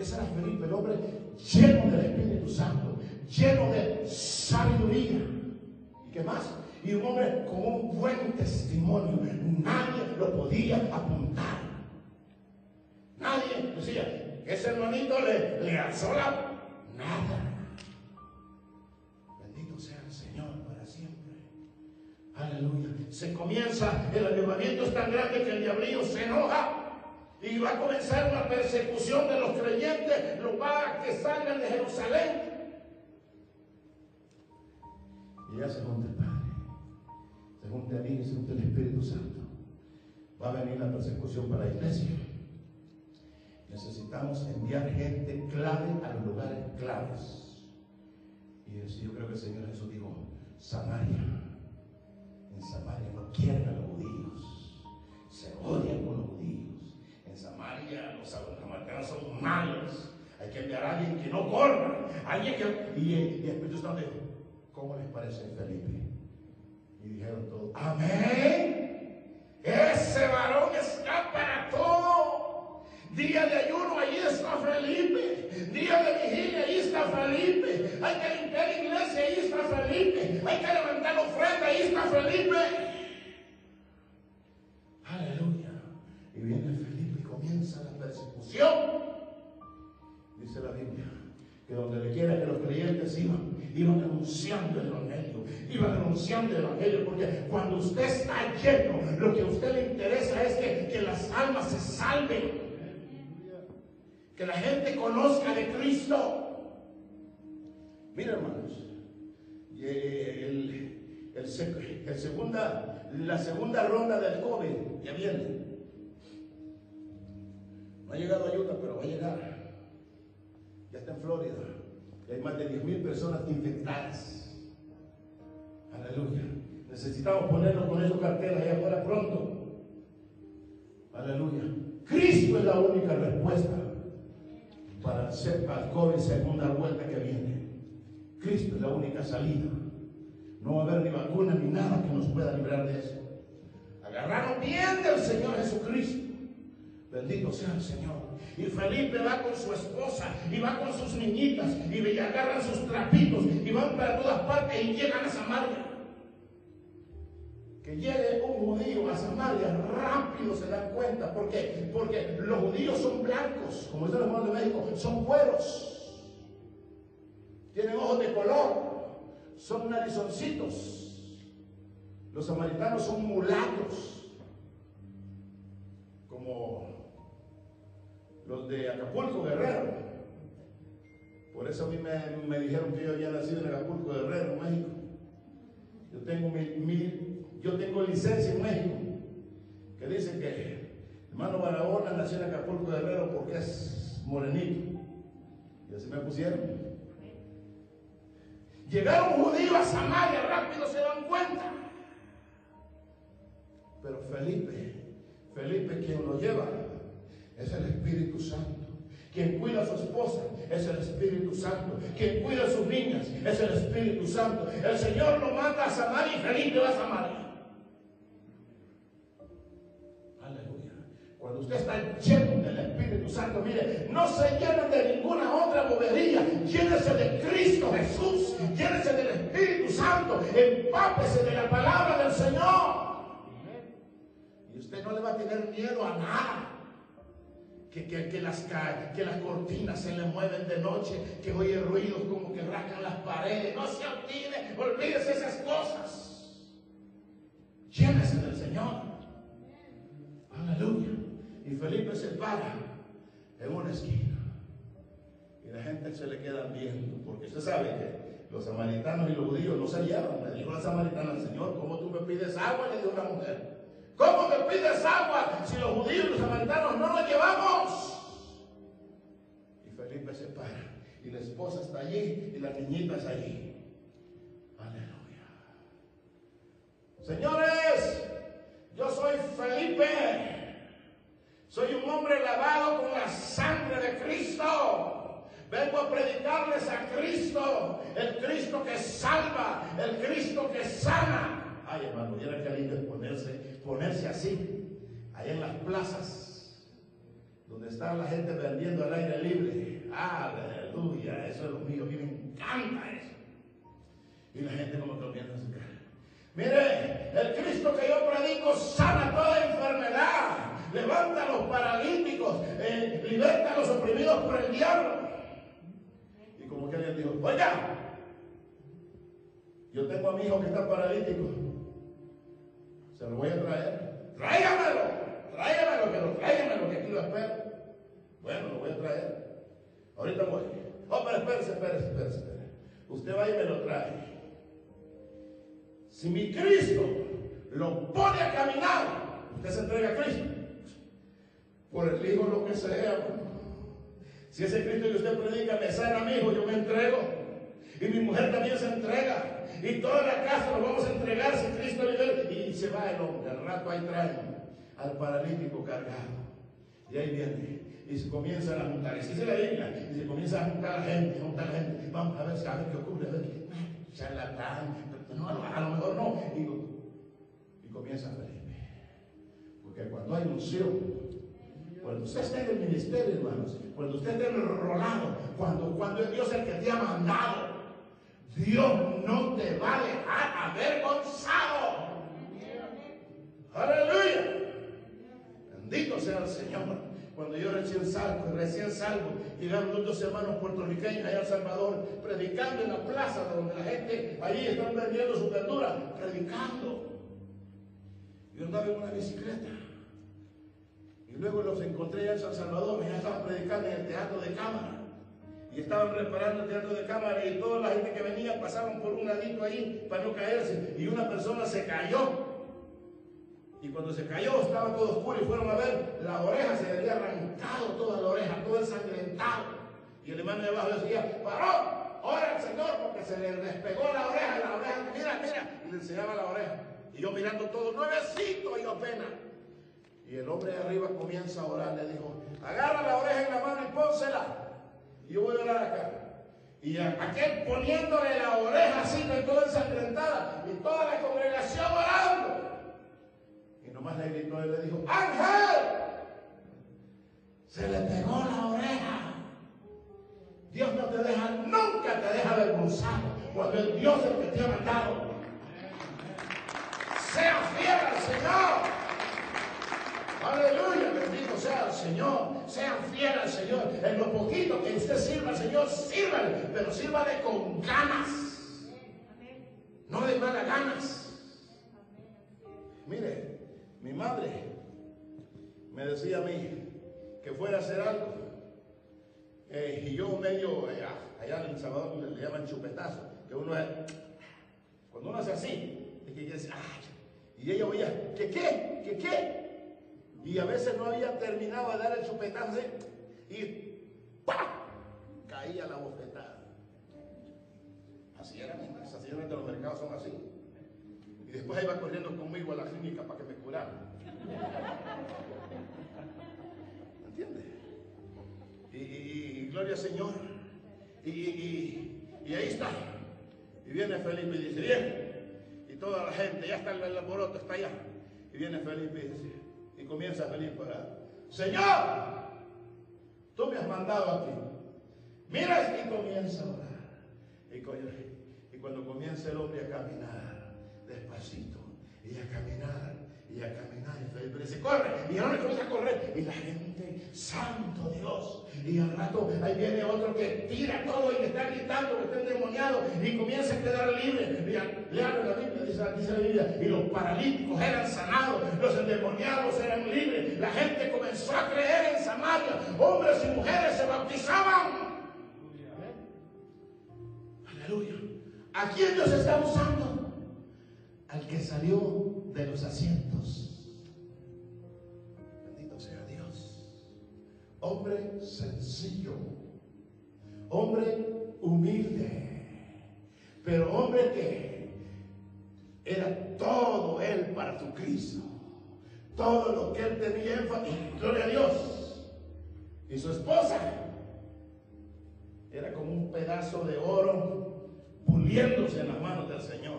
Ese era Felipe, el hombre lleno del Espíritu Santo, lleno de sabiduría. ¿Y qué más? Y un hombre con un buen testimonio. Nadie lo podía apuntar. Nadie decía, ese hermanito le, le alzó la nada. Bendito sea el Señor para siempre. Aleluya. Se comienza, el avivamiento es tan grande que el diablillo se enoja y va a comenzar una persecución de los creyentes, los va a que salgan de Jerusalén. Y ya se junta el Padre, se junta el Hijo se junta el Espíritu Santo. Va a venir la persecución para la iglesia. Necesitamos enviar gente clave a los lugares claves. Y yo creo que el Señor Jesús dijo, Samaria. En Samaria no quieren a los judíos. Se odian con los Samaria los samaritanos son malos. Hay que enviar a alguien que no corra. Alguien que... Y, el- el Espíritu Santo dijo, ¿cómo les parece Felipe? Y dijeron todos, amén. Ese varón está para todo. Día de ayuno, allí está Felipe. Día de vigilia, allí está Felipe. Hay que limpiar la iglesia, allí está Felipe. Hay que levantar ofrenda, ahí está Felipe. Dice la Biblia que donde le quiera que los creyentes iban, iban anunciando el Evangelio, iban anunciando el Evangelio, porque cuando usted está lleno, lo que a usted le interesa es que, que las almas se salven, que la gente conozca de Cristo. Mira, hermanos, y el, el segunda, la segunda ronda del COVID ya viene. No ha llegado ayuda, pero va a llegar. Ya está en Florida. Y hay más de 10 mil personas infectadas. Aleluya. Necesitamos ponernos con esos carteles allá afuera pronto. Aleluya. Cristo es la única respuesta para el COVID segunda vuelta que viene. Cristo es la única salida. No va a haber ni vacuna ni nada que nos pueda librar de eso. Agarraron bien del Señor Jesucristo. Bendito sea el Señor. Y Felipe va con su esposa y va con sus niñitas y agarran sus trapitos y van para todas partes y llegan a Samaria. Que llegue un judío a Samaria, rápido se dan cuenta. ¿Por qué? Porque los judíos son blancos, como dicen los hermanos de México, son güeros. Tienen ojos de color, son narizoncitos. Los samaritanos son mulatos como los de Acapulco, Guerrero. Por eso a mí me, dijeron que yo había nacido en Acapulco, Guerrero, México. Yo tengo, yo tengo licencia en México que dice que hermano Barahona nació en Acapulco, Guerrero porque es morenito. Y así me pusieron. Llegaron judíos a Samaria, rápido se dan cuenta. Pero Felipe, Felipe quien lo lleva es el Espíritu Santo. Quien cuida a su esposa es el Espíritu Santo. Quien cuida a sus niñas es el Espíritu Santo. El Señor lo manda a Samaria y Felipe va a Samaria. Aleluya. Cuando usted está lleno del Espíritu Santo, mire, no se llenen de ninguna otra bobería. Llénese de Cristo Jesús. Llénese del Espíritu Santo. Empápese de la palabra del Señor. Y usted no le va a tener miedo a nada. Que, que- que las, que las cortinas se le mueven de noche, que oye ruidos como que rascan las paredes. No se olvide, olvídese esas cosas. Llénese del Señor. Aleluya. Y Felipe se para en una esquina. Y la gente se le queda viendo. Porque usted sabe que los samaritanos y los judíos no se llevan. Le dijo la samaritana al Señor, ¿cómo tú me pides agua? Le dijo la mujer. ¿Cómo me pides agua si los judíos y los samaritanos no nos llevamos? Y Felipe se para. Y la esposa está allí y la niñita está allí. Aleluya. Señores, yo soy Felipe. Soy un hombre lavado con la sangre de Cristo. Vengo a predicarles a Cristo, el Cristo que salva, el Cristo que sana. Ay, hermano, viera qué lindo es ponerse, ponerse así, ahí en las plazas, donde está la gente vendiendo al aire libre. Aleluya, eso es lo mío, a mí me encanta eso. Y la gente como a su cara. Mire, el Cristo que yo predico sana toda enfermedad, levanta a los paralíticos, eh, liberta a los oprimidos por el diablo. Y como que alguien dijo, oiga, yo tengo a mi hijo que está paralítico, se lo voy a traer. Tráigamelo, tráigamelo, que lo tráigamelo, que aquí lo espero. Bueno, lo voy a traer. Ahorita voy. Oh, pero espérese, espérese, espérese. Usted va y me lo trae. Si mi Cristo lo pone a caminar, usted se entrega a Cristo. Por el Hijo, lo que sea. Si ese Cristo que usted predica me sana mi hijo, yo me entrego. Y mi mujer también se entrega. Y toda la casa lo vamos a entregar si Cristo libera. Y se va el hombre. Al rato ahí traen al paralítico cargado. Y ahí viene. Y se comienzan a juntar. Y si se la Biblia. Y se comienza a juntar a la gente, a juntar la gente. Vamos a ver, qué ocurre. A ver qué. Charlatán. No, a lo, a lo mejor no. Y, y comienza Felipe. Porque cuando hay unción, cuando usted está en el ministerio, hermanos, cuando usted está enrolado, cuando, cuando es Dios el que te ha mandado, Dios no te va a dejar avergonzado. Aleluya. Bendito sea el Señor. Cuando yo recién salgo, recién salgo, llegaron dos hermanos puertorriqueños allá El Salvador, predicando en la plaza donde la gente allí están vendiendo su verdura, predicando. Yo andaba en una bicicleta. Y luego los encontré allá en San Salvador, ya estaban predicando en el teatro de cámara. Y estaban reparando el teatro de cámara y toda la gente que venía pasaban por un ladito ahí para no caerse. Y una persona se cayó. Y cuando se cayó estaba todo oscuro y fueron a ver, la oreja se había arrancado toda la oreja, todo ensangrentado. Y el hermano de abajo decía, paró, ora al Señor porque se le despegó la oreja, la oreja, mira, mira, y le enseñaba la oreja. Y yo mirando todo, nuevecito y apenas. Y el hombre de arriba comienza a orar, le dijo, agarra la oreja en la mano y pónsela. Y yo voy a orar acá. Y aquel poniéndole la oreja así, con toda ensangrentada, y toda la congregación orando. Y nomás le gritó y le dijo, Ángel, se le pegó la oreja. Dios no te deja, nunca te deja avergonzado cuando es Dios el que te ha mandado. Sea fiel al Señor. Aleluya, bendito sea el Señor. Sean fiel al Señor. En lo poquito que usted sirva al Señor, sírvale, pero sírvale con ganas. No de malas ganas. Mire, mi madre me decía a mí, que fuera a hacer algo. Eh, y yo medio, eh, ah, allá en El Salvador le, llaman chupetazo, que uno es, cuando uno hace así, y ella oía, ¿qué qué? ¿Qué qué? Y a veces no había terminado de dar el chupetazo así, y ¡pa! caía la bofetada. Así eran, esas señoras de los mercados son así. Y después iba corriendo conmigo a la clínica para que me curaran. ¿Entiendes? Y, gloria al Señor. Y, ahí está. Y viene Felipe y dice, bien. Y toda la gente, ya está el alboroto, está allá. Y viene Felipe y dice, y comienza a orar. Señor, tú me has mandado aquí. Mira y comienza a orar. Y cuando comienza el hombre a caminar, despacito, y a caminar, y a caminar, y Felipe dice, corre, y hombre comienza a correr, y la gente, santo Dios, y al rato ahí viene otro que tira todo y le está gritando, que está endemoniado, y comienza a quedar libre. Y le habla la Biblia, dice, dice la Biblia, y los paralíticos eran sanados, los endemoniados eran libres, la gente comenzó a creer en Samaria, hombres y mujeres se bautizaban. Aleluya. ¿A quién Dios está usando? Al que salió de los asientos. Bendito sea Dios. Hombre sencillo. Hombre humilde. Pero hombre que era todo él para tu Cristo. Todo lo que él tenía énfasis. Gloria a Dios. Y su esposa era como un pedazo de oro puliéndose en las manos del Señor.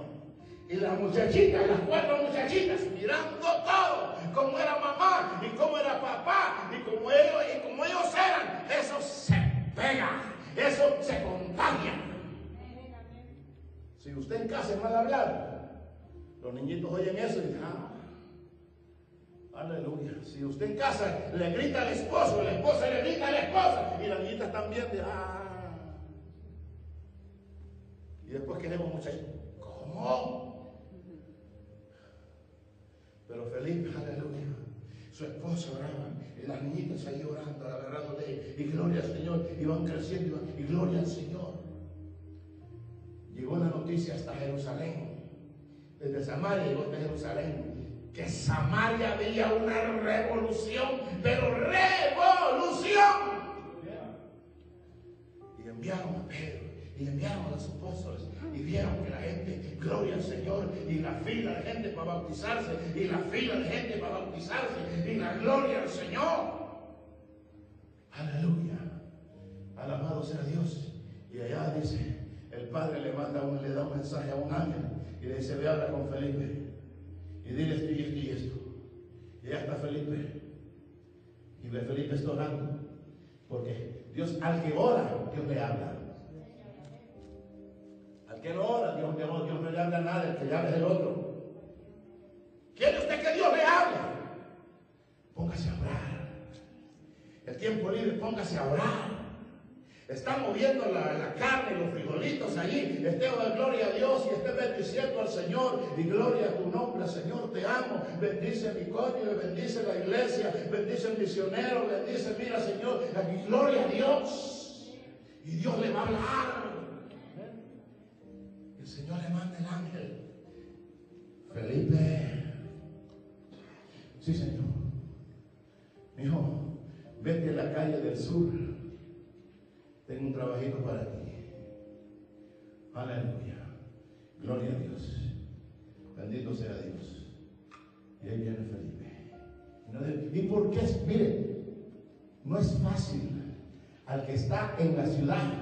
Y las muchachitas, las cuatro muchachitas, mirando todo, como era mamá y como era papá y como ellos, y como ellos eran, eso se pega, eso se contagia. Si usted en casa es mal hablar, los niñitos oyen eso y dicen, ah, Aleluya. Si usted en casa le grita al esposo, la esposa le grita a la esposa, y las niñitas también de ah. Y después queremos muchachos. ¿Cómo? Pero Felipe, aleluya. Su esposa oraba, y las niñitas ahí orando, agarrando de él, y gloria al Señor, y van creciendo, y, gloria al Señor. Llegó la noticia hasta Jerusalén. Desde Samaria llegó hasta Jerusalén. Que Samaria había una revolución, pero revolución. Y enviaron a Pedro, y enviaron a los apóstoles, y vieron que la gente, gloria al Señor, y la fila de gente para bautizarse, y la fila de gente para bautizarse, y la gloria al Señor. Aleluya. Alabado sea Dios. Y allá dice, el Padre le manda un, le da un mensaje a un ángel y le dice, ve habla con Felipe y dile esto y esto y esto. Y allá está Felipe. Y ve Felipe está orando. Porque Dios, al que ora, Dios le habla. Que no ora, Dios, Dios, Dios no le habla a nada, el que le habla es el otro. ¿Quiere usted que Dios le hable? Póngase a orar. El tiempo libre, póngase a orar. Está moviendo la, la carne, los frijolitos allí. Esté oh, gloria a Dios y esté bendiciendo al Señor. Y gloria a tu nombre, Señor, te amo. Bendice mi cónyuge, bendice la iglesia, bendice el misionero, bendice, mira, Señor, aquí, gloria a Dios. Y Dios le va a hablar. Señor le manda el ángel. Felipe. Sí, Señor. Hijo, vete a la calle del sur. Tengo un trabajito para ti. Aleluya. Gloria a Dios. Bendito sea Dios. Y ahí viene Felipe. ¿Y por qué? Mire, no es fácil al que está en la ciudad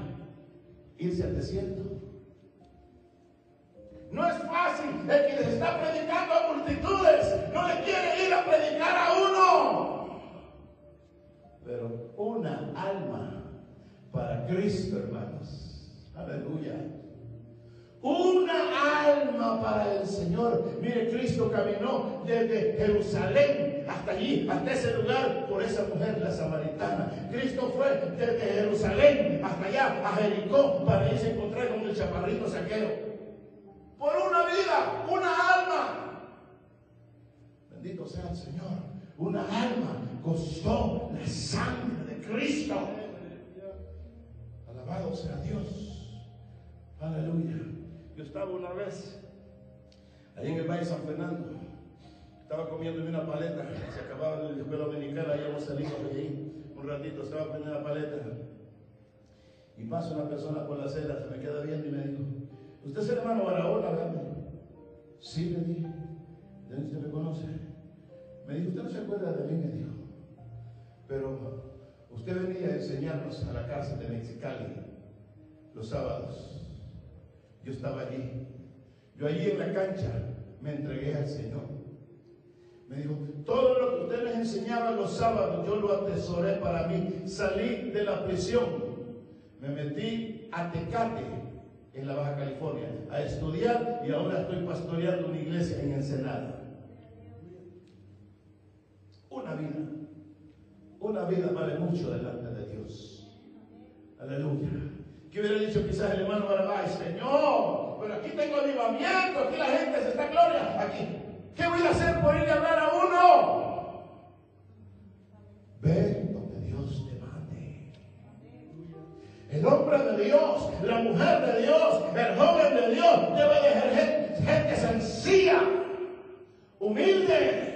irse al desierto. No es fácil. El que les está predicando a multitudes no le quiere ir a predicar a uno. Pero una alma para Cristo, hermanos. Aleluya. Una alma para el Señor. Mire, Cristo caminó desde Jerusalén hasta allí, hasta ese lugar, por esa mujer, la samaritana. Cristo fue desde Jerusalén hasta allá, a Jericó, para irse a encontrar con el chaparrito saqueo. Por una vida, una alma. Bendito sea el Señor. Una alma costó la sangre de Cristo. Alabado sea Dios. Aleluya. Yo estaba una vez ahí en el Valle San Fernando. Estaba comiendo una paleta. Se acababa la escuela dominicana. Ahí hemos salido de ahí un ratito. Estaba comiendo una paleta. Y pasa una persona por la acera. Se me queda viendo y me dijo: ¿Usted es el hermano Barahona, verdad? Sí, le dije. ¿De usted me conoce? Me dijo: ¿Usted no se acuerda de mí? Me dijo. Pero usted venía a enseñarnos a la cárcel de Mexicali los sábados. Yo estaba allí. Yo allí en la cancha me entregué al Señor. Me dijo, todo lo que usted les enseñaba los sábados, yo lo atesoré para mí. Salí de la prisión. Me metí a Tecate, en la Baja California, a estudiar y ahora estoy pastoreando una iglesia en Ensenada. Una vida. Una vida vale mucho delante de Dios. Aleluya. ¿Qué hubiera dicho quizás el hermano Barabás? Señor, pero aquí tengo avivamiento, aquí la gente se está gloria. Aquí. ¿Qué voy a hacer por ir a hablar a uno? Ve El hombre de Dios, la mujer de Dios, el joven de Dios debe de ser gente, sencilla, humilde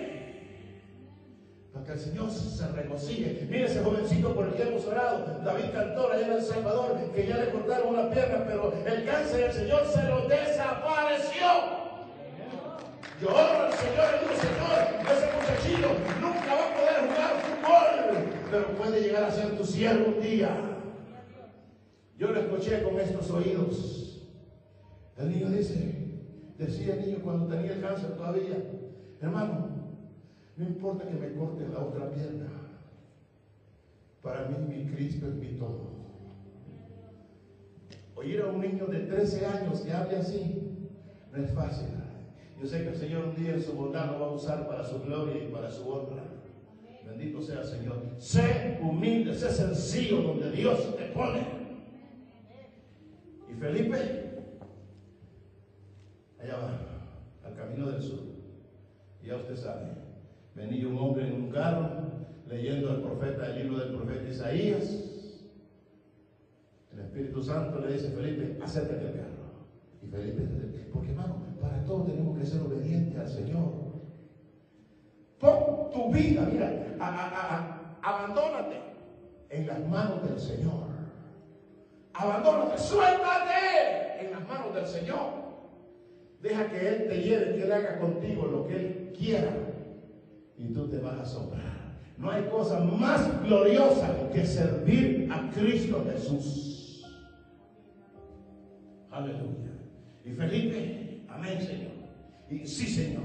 para que el Señor se regocije. Mire ese jovencito por el que hemos orado, David Cantor, allá en El Salvador, que ya le cortaron una pierna, pero el cáncer del Señor se lo desapareció. Yo al Señor y digo, Señor, ese muchachito nunca va a poder jugar fútbol, pero puede llegar a ser tu siervo un día. Yo lo escuché con estos oídos. El niño dice, decía el niño cuando tenía el cáncer todavía, hermano, no importa que me corten la otra pierna. Para mí mi Cristo es mi todo. Oír a un niño de 13 años que hable así no es fácil. Yo sé que el Señor un día en su bondad lo va a usar para su gloria y para su honra. Bendito sea el Señor. Sé humilde, sé sencillo donde Dios te pone. Felipe, allá va, al camino del sur. Ya usted sabe, venía un hombre en un carro leyendo el profeta, el libro del profeta Isaías. El Espíritu Santo le dice, Felipe, acércate al carro. Y Felipe, porque hermano, para todo tenemos que ser obedientes al Señor. Pon tu vida, mira, abandónate en las manos del Señor. Abandónate, suéltate en las manos del Señor. Deja que Él te lleve, que Él haga contigo lo que Él quiera. Y tú te vas a asombrar. No hay cosa más gloriosa que servir a Cristo Jesús. Aleluya. Y Felipe, amén, Señor. Y sí, Señor.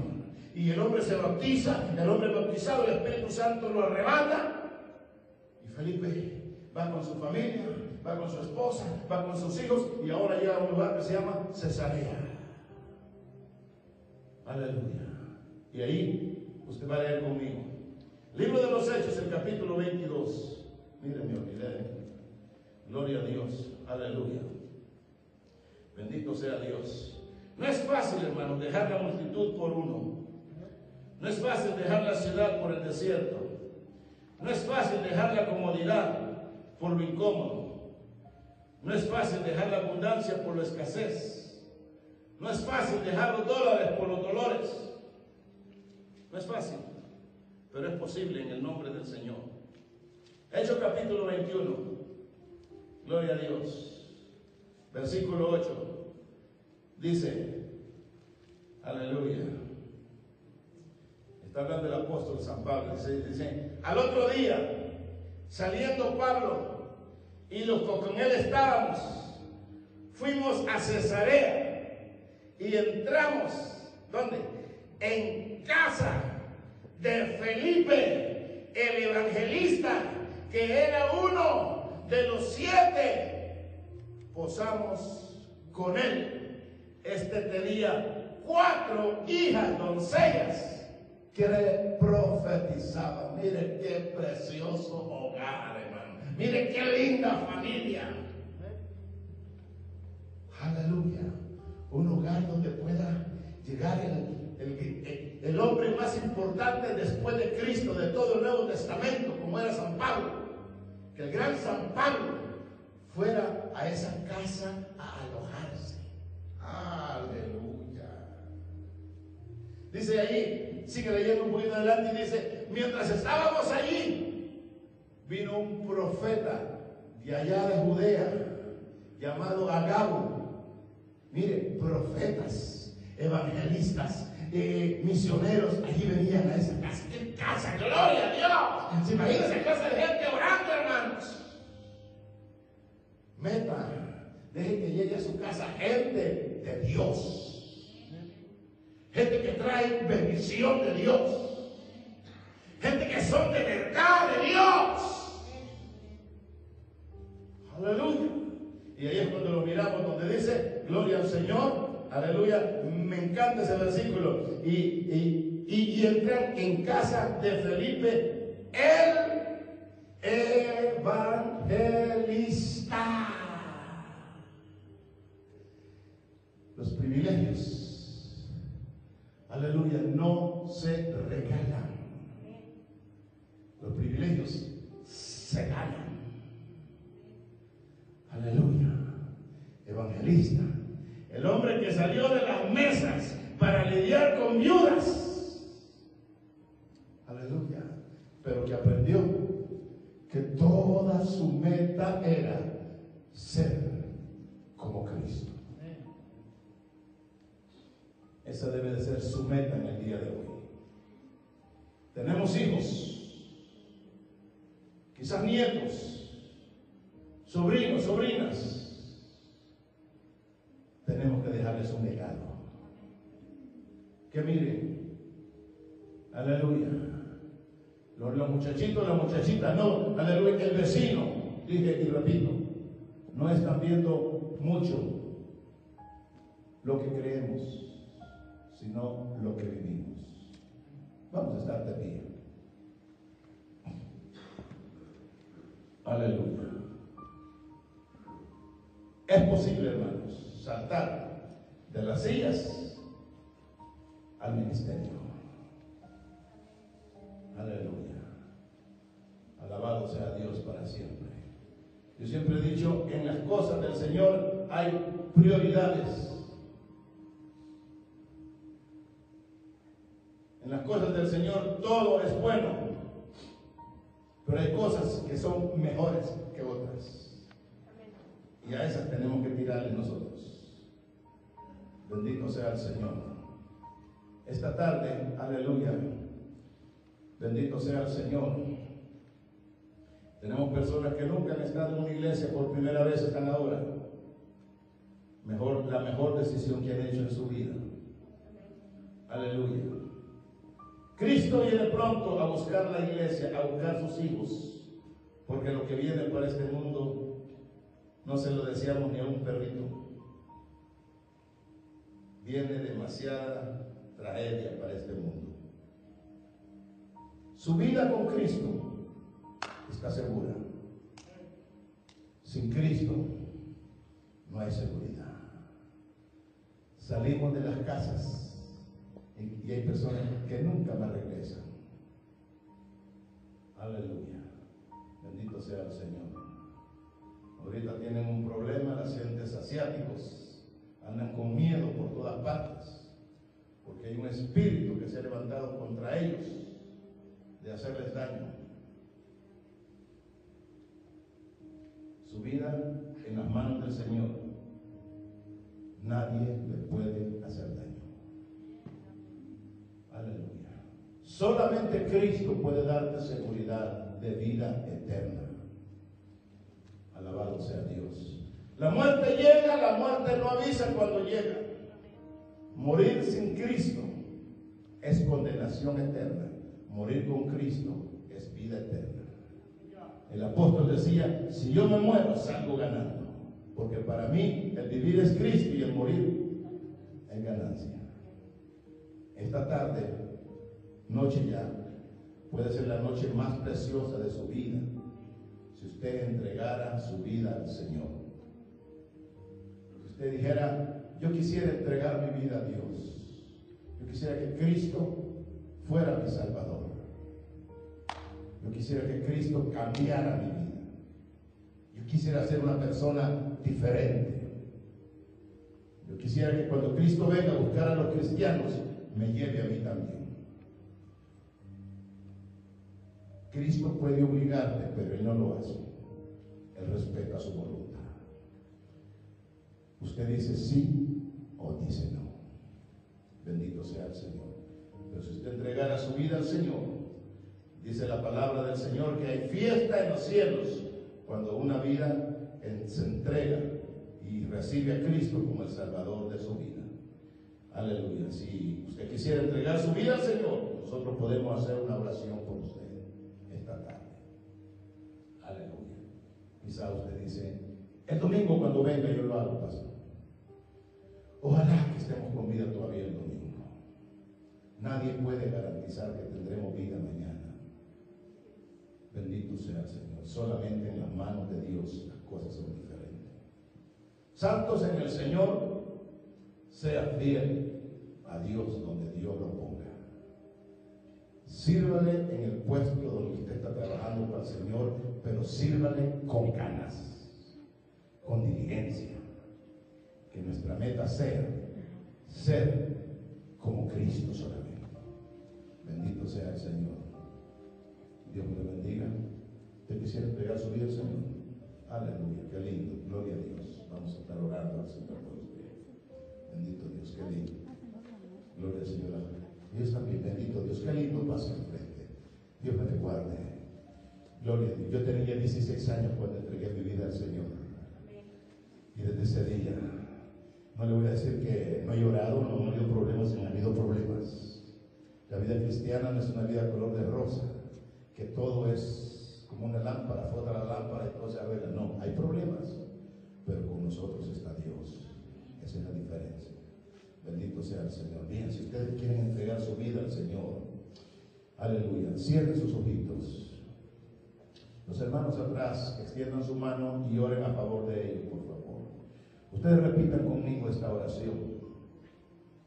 Y el hombre se bautiza, el hombre bautizado, el Espíritu Santo lo arrebata. Y Felipe va con su familia, va con su esposa, va con sus hijos y ahora llega a un lugar que se llama Cesarea. Aleluya. Y ahí usted va a leer conmigo. Libro de los Hechos, el capítulo 22. Miren, me olvidé. Gloria a Dios. Aleluya. Bendito sea Dios. No es fácil, hermano, dejar la multitud por uno. No es fácil dejar la ciudad por el desierto. No es fácil dejar la comodidad por lo incómodo. No es fácil dejar la abundancia por la escasez. No es fácil dejar los dólares por los dolores. No es fácil, pero es posible en el nombre del Señor. Hechos capítulo 21. Gloria a Dios. Versículo 8. Dice, aleluya. Está hablando el apóstol San Pablo. Dice, dice, al otro día, saliendo Pablo y los que con él estábamos, fuimos a Cesarea y entramos, ¿dónde? En casa de Felipe, el evangelista, que era uno de los siete. Posamos con él. Este tenía cuatro hijas doncellas que le profetizaban. Mire qué precioso hogar. Mire qué linda familia. Aleluya. Un hogar donde pueda llegar el, hombre más importante después de Cristo, de todo el Nuevo Testamento, como era San Pablo. Que el gran San Pablo fuera a esa casa a alojarse. Aleluya. Dice allí, sigue leyendo un poquito adelante y dice, mientras estábamos allí, vino un profeta de allá de Judea, llamado Agabo. Mire, profetas, evangelistas, eh, misioneros, allí venían a esa casa. ¡Qué casa! ¡Gloria a Dios! ¿Se imagina esa casa de gente orando, hermanos? Meta, deje que llegue a su casa gente de Dios. Gente que trae bendición de Dios. Gente que son de verdad de Dios. Aleluya. Y ahí es cuando lo miramos, donde dice, gloria al Señor, aleluya. Me encanta ese versículo. Y, y, y, entran en casa de Felipe, el evangelista. Los privilegios, aleluya, no se regalan. Los privilegios se ganan. Aleluya. Evangelista. El hombre que salió de las mesas para lidiar con viudas. Aleluya. Pero que aprendió que toda su meta era ser como Cristo. Esa debe de ser su meta en el día de hoy. Tenemos hijos, quizás nietos, sobrinos, sobrinas. Tenemos que dejarles un legado. Que miren, aleluya. Los, los muchachitos, las muchachitas, no, aleluya, el vecino, dije y repito, no están viendo mucho lo que creemos, sino lo que vivimos. Vamos a estar de pie. Aleluya. Es posible, hermanos, saltar de las sillas al ministerio. Aleluya. Alabado sea Dios para siempre. Yo siempre he dicho, en las cosas del Señor hay prioridades. En las cosas del Señor todo es bueno, pero hay cosas que son mejores que otras. Y a esas tenemos que tirarle nosotros. Bendito sea el Señor. Esta tarde, aleluya, bendito sea el Señor. Tenemos personas que nunca han estado en una iglesia, por primera vez están ahora. Mejor, la mejor decisión que han hecho en su vida. Aleluya. Cristo viene pronto a buscar la iglesia, a buscar sus hijos, porque lo que viene para este mundo no se lo deseamos ni a un perrito. Viene demasiada tragedia para este mundo. Su vida con Cristo está segura. Sin Cristo no hay seguridad. Salimos de las casas y hay personas que nunca más regresan. Aleluya. Bendito sea el Señor. Ahorita tienen un problema las gentes asiáticos. Andan con miedo por todas partes. Porque hay un espíritu que se ha levantado contra ellos de hacerles daño. Su vida en las manos del Señor. Nadie le puede hacer daño. Aleluya. Solamente Cristo puede darte seguridad de vida eterna. Alabado sea Dios. La muerte llega, la muerte no avisa cuando llega. Morir sin Cristo es condenación eterna. Morir con Cristo es vida eterna. El apóstol decía, si yo me muero, salgo ganando. Porque para mí el vivir es Cristo y el morir es ganancia. Esta tarde, noche ya, puede ser la noche más preciosa de su vida si usted entregara su vida al Señor. Si usted dijera, yo quisiera entregar mi vida a Dios. Yo quisiera que Cristo fuera mi Salvador. Yo quisiera que Cristo cambiara mi vida. Yo quisiera ser una persona diferente. Yo quisiera que cuando Cristo venga a buscar a los cristianos, me lleve a mí también. Cristo puede obligarte, pero Él no lo hace. Él respeta su voluntad. Usted dice sí o dice no. Bendito sea el Señor. Pero si usted entregara su vida al Señor, dice la palabra del Señor que hay fiesta en los cielos cuando una vida se entrega y recibe a Cristo como el Salvador de su vida. Aleluya. Si usted quisiera entregar su vida al Señor, nosotros podemos hacer una oración por usted Quizá usted dice, el domingo cuando venga yo lo hago, pastor. Ojalá que estemos con vida todavía el domingo. Nadie puede garantizar que tendremos vida mañana. Bendito sea el Señor. Solamente en las manos de Dios las cosas son diferentes. Santos en el Señor, sea fiel a Dios donde Dios lo ponga. Sírvale en el puesto donde trabajando para el Señor, pero sírvale con ganas, con diligencia. Que nuestra meta sea ser como Cristo solamente. Bendito sea el Señor. Dios me bendiga. ¿Usted quisiera entregar su vida al Señor? Aleluya, qué lindo. Gloria a Dios. Vamos a estar orando al Señor por usted. Bendito Dios, qué lindo. Gloria al Señor. Dios también, bendito Dios, qué lindo pasa enfrente. Dios me recuerde. Gloria a Dios. Yo tenía 16 años cuando entregué mi vida al Señor. Y desde ese día, no le voy a decir que no he llorado, no, he habido problemas, no ha habido problemas. La vida cristiana no es una vida color de rosa, que todo es como una lámpara, frota la lámpara y todo se arregla. No, hay problemas, pero con nosotros está Dios. Esa es la diferencia. Bendito sea el Señor. Bien, si ustedes quieren entregar su vida al Señor, aleluya, cierren sus ojitos. Los hermanos atrás extiendan su mano y oren a favor de ellos, por favor. Ustedes repitan conmigo esta oración.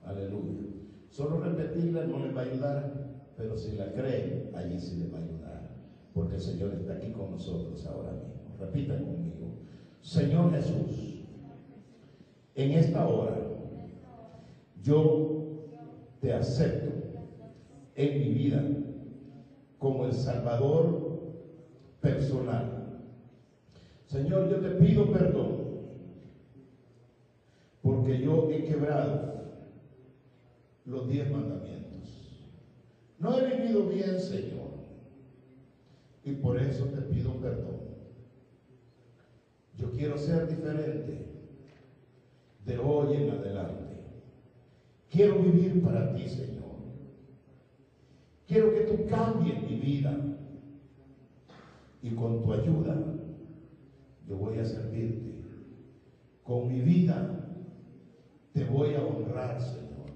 Aleluya. Solo repetirla no les va a ayudar, pero si la creen, allí sí les va a ayudar. Porque el Señor está aquí con nosotros ahora mismo. Repitan conmigo. Señor Jesús, en esta hora yo te acepto en mi vida como el Salvador personal. Señor, yo te pido perdón porque yo he quebrado los diez mandamientos. No he vivido bien, Señor, y por eso te pido perdón. Yo quiero ser diferente de hoy en adelante. Quiero vivir para ti, Señor. Quiero que tú cambies mi vida. Y con tu ayuda yo voy a servirte. Con mi vida te voy a honrar, Señor.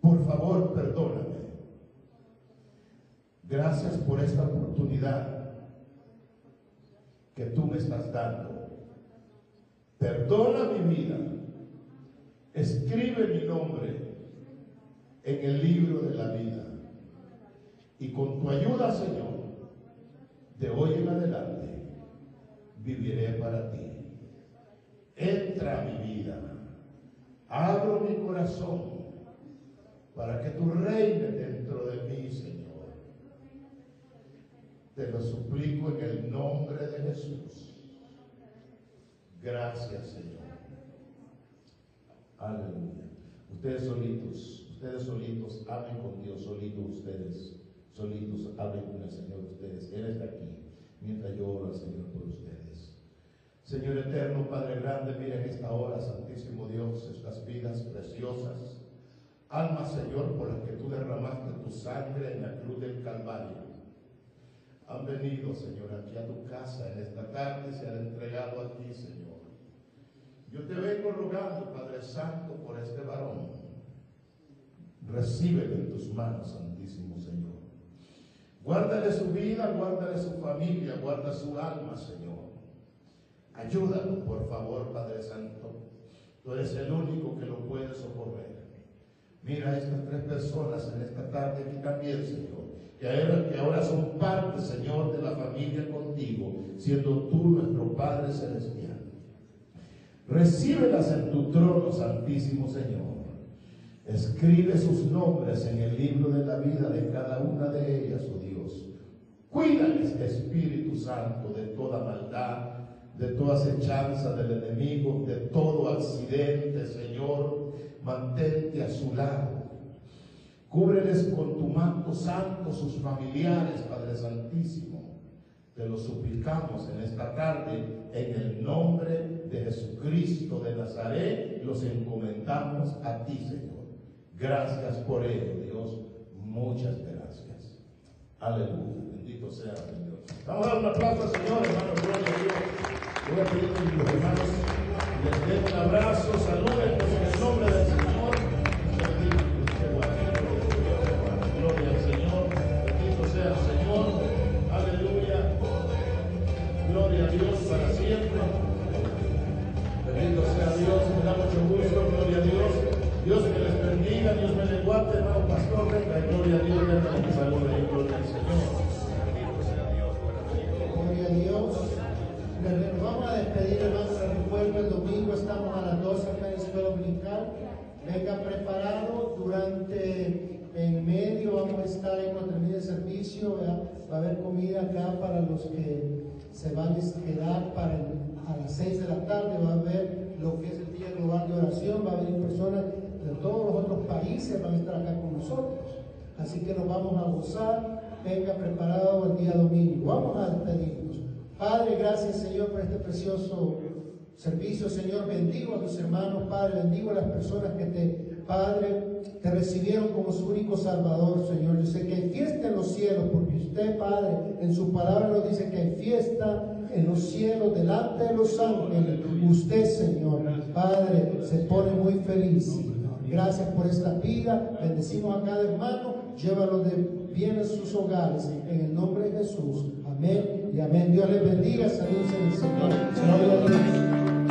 Por favor, perdóname. Gracias por esta oportunidad que tú me estás dando. Perdona mi vida. Escribe mi nombre en el libro de la vida. Y con tu ayuda, Señor, de hoy en adelante, viviré para ti. Entra a mi vida. Abro mi corazón para que tú reines dentro de mí, Señor. Te lo suplico en el nombre de Jesús. Gracias, Señor. Aleluya. Ustedes solitos, ustedes solitos, hablen con Dios, solitos ustedes, solitos, hablen con el Señor ustedes. Él está aquí, mientras yo oro al Señor por ustedes. Señor eterno, Padre grande, mira en esta hora, Santísimo Dios, estas vidas preciosas Alma, Señor, por las que tú derramaste tu sangre en la cruz del Calvario. Han venido, Señor, aquí a tu casa en esta tarde y se han entregado a ti, Señor. Yo te vengo rogando, Padre Santo, por este varón. Recíbelo en tus manos, Señor. Guárdale su vida, guárdale su familia, guarda su alma, Señor. Ayúdalo, por favor, Padre Santo. Tú eres el único que lo puede socorrer. Mira a estas tres personas en esta tarde aquí también, Señor. Que ahora, que ahora son parte, Señor, de la familia contigo, siendo tú nuestro Padre Celestial. Recíbelas en tu trono, Santísimo Señor. Escribe sus nombres en el libro de la vida de cada una de ellas, oh Dios. Cuídales, Espíritu Santo, de toda maldad, de toda acechanza del enemigo, de todo accidente, Señor. Mantente a su lado. Cúbreles con tu manto santo sus familiares, Padre Santísimo. Te lo suplicamos en esta tarde, en el nombre de Jesucristo de Nazaret, los encomendamos a ti, Señor. Gracias por ello, Dios. Muchas gracias. Aleluya. Bendito sea Dios. Vamos a dar un aplauso al Señor, hermano. Gloria a Dios. Voy a pedir a hermanos les den un abrazo, salúdenlos en el nombre del Señor. Gloria al Señor. Bendito sea el Señor. Aleluya. Gloria a Dios para siempre. Bendito sea Dios. Me da mucho gusto. Gloria a Dios. Dios bendiga. Dios me les guarde, hermano pastor. Y gloria a Dios. Venga, que salude y gloria al Señor. Gloria a Dios. Le- vamos a despedir, hermanos, recuerdo. El domingo estamos a las 12 acá en la escuela dominical. Venga preparado. Durante, en medio, vamos a estar ahí cuando termine el servicio. ¿verdad? Va a haber comida acá para los que se van a quedar para el- a las 6 de la tarde. Va a haber lo que es el Día Global de Oración. Va a venir personas de todos los otros países, van a estar acá con nosotros. Así que nos vamos a gozar. Venga preparado el día domingo. Vamos a despedirnos. Padre, gracias Señor por este precioso servicio. Señor, bendigo a mis hermanos. Padre, bendigo a las personas que te, Padre, te recibieron como su único Salvador, Señor. Yo sé que hay fiesta en los cielos, porque usted, Padre, en su palabra nos dice que hay fiesta en los cielos delante de los ángeles. Usted, Señor, Padre, se pone muy feliz. Gracias por esta vida. Bendecimos a cada hermano. Llévalo de bien a sus hogares. En el nombre de Jesús. Amén y amén. Dios les bendiga. Saludos en el Señor. Dios.